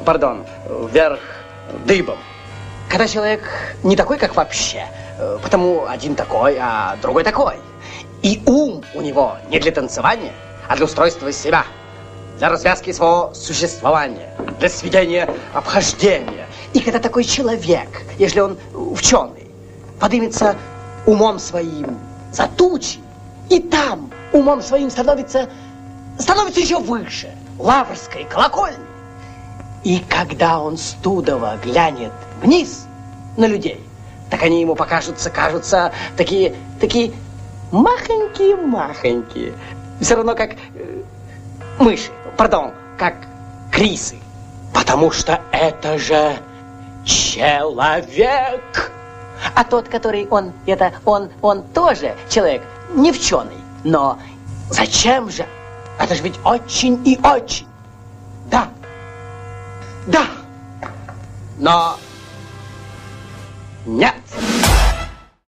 Пардон, вверх дыбом. Когда человек не такой, как вообще, э, потому один такой, а другой такой. И ум у него не для танцевания, а для устройства себя, для развязки своего существования, для сведения обхождения. И когда такой человек, если он ученый, поднимется умом своим за тучи, и там умом своим становится, становится еще выше, лаврской колокольни. И когда он студово глянет вниз на людей, так они ему покажутся, кажутся такие, такие махонькие-махонькие. Все равно как э, мыши, пардон, как крисы. Потому что это же человек. А тот, который он, это он, он тоже человек, не вченый. Но зачем же? Это же ведь очень и очень. Да. Да. Но Nyat! Yeah.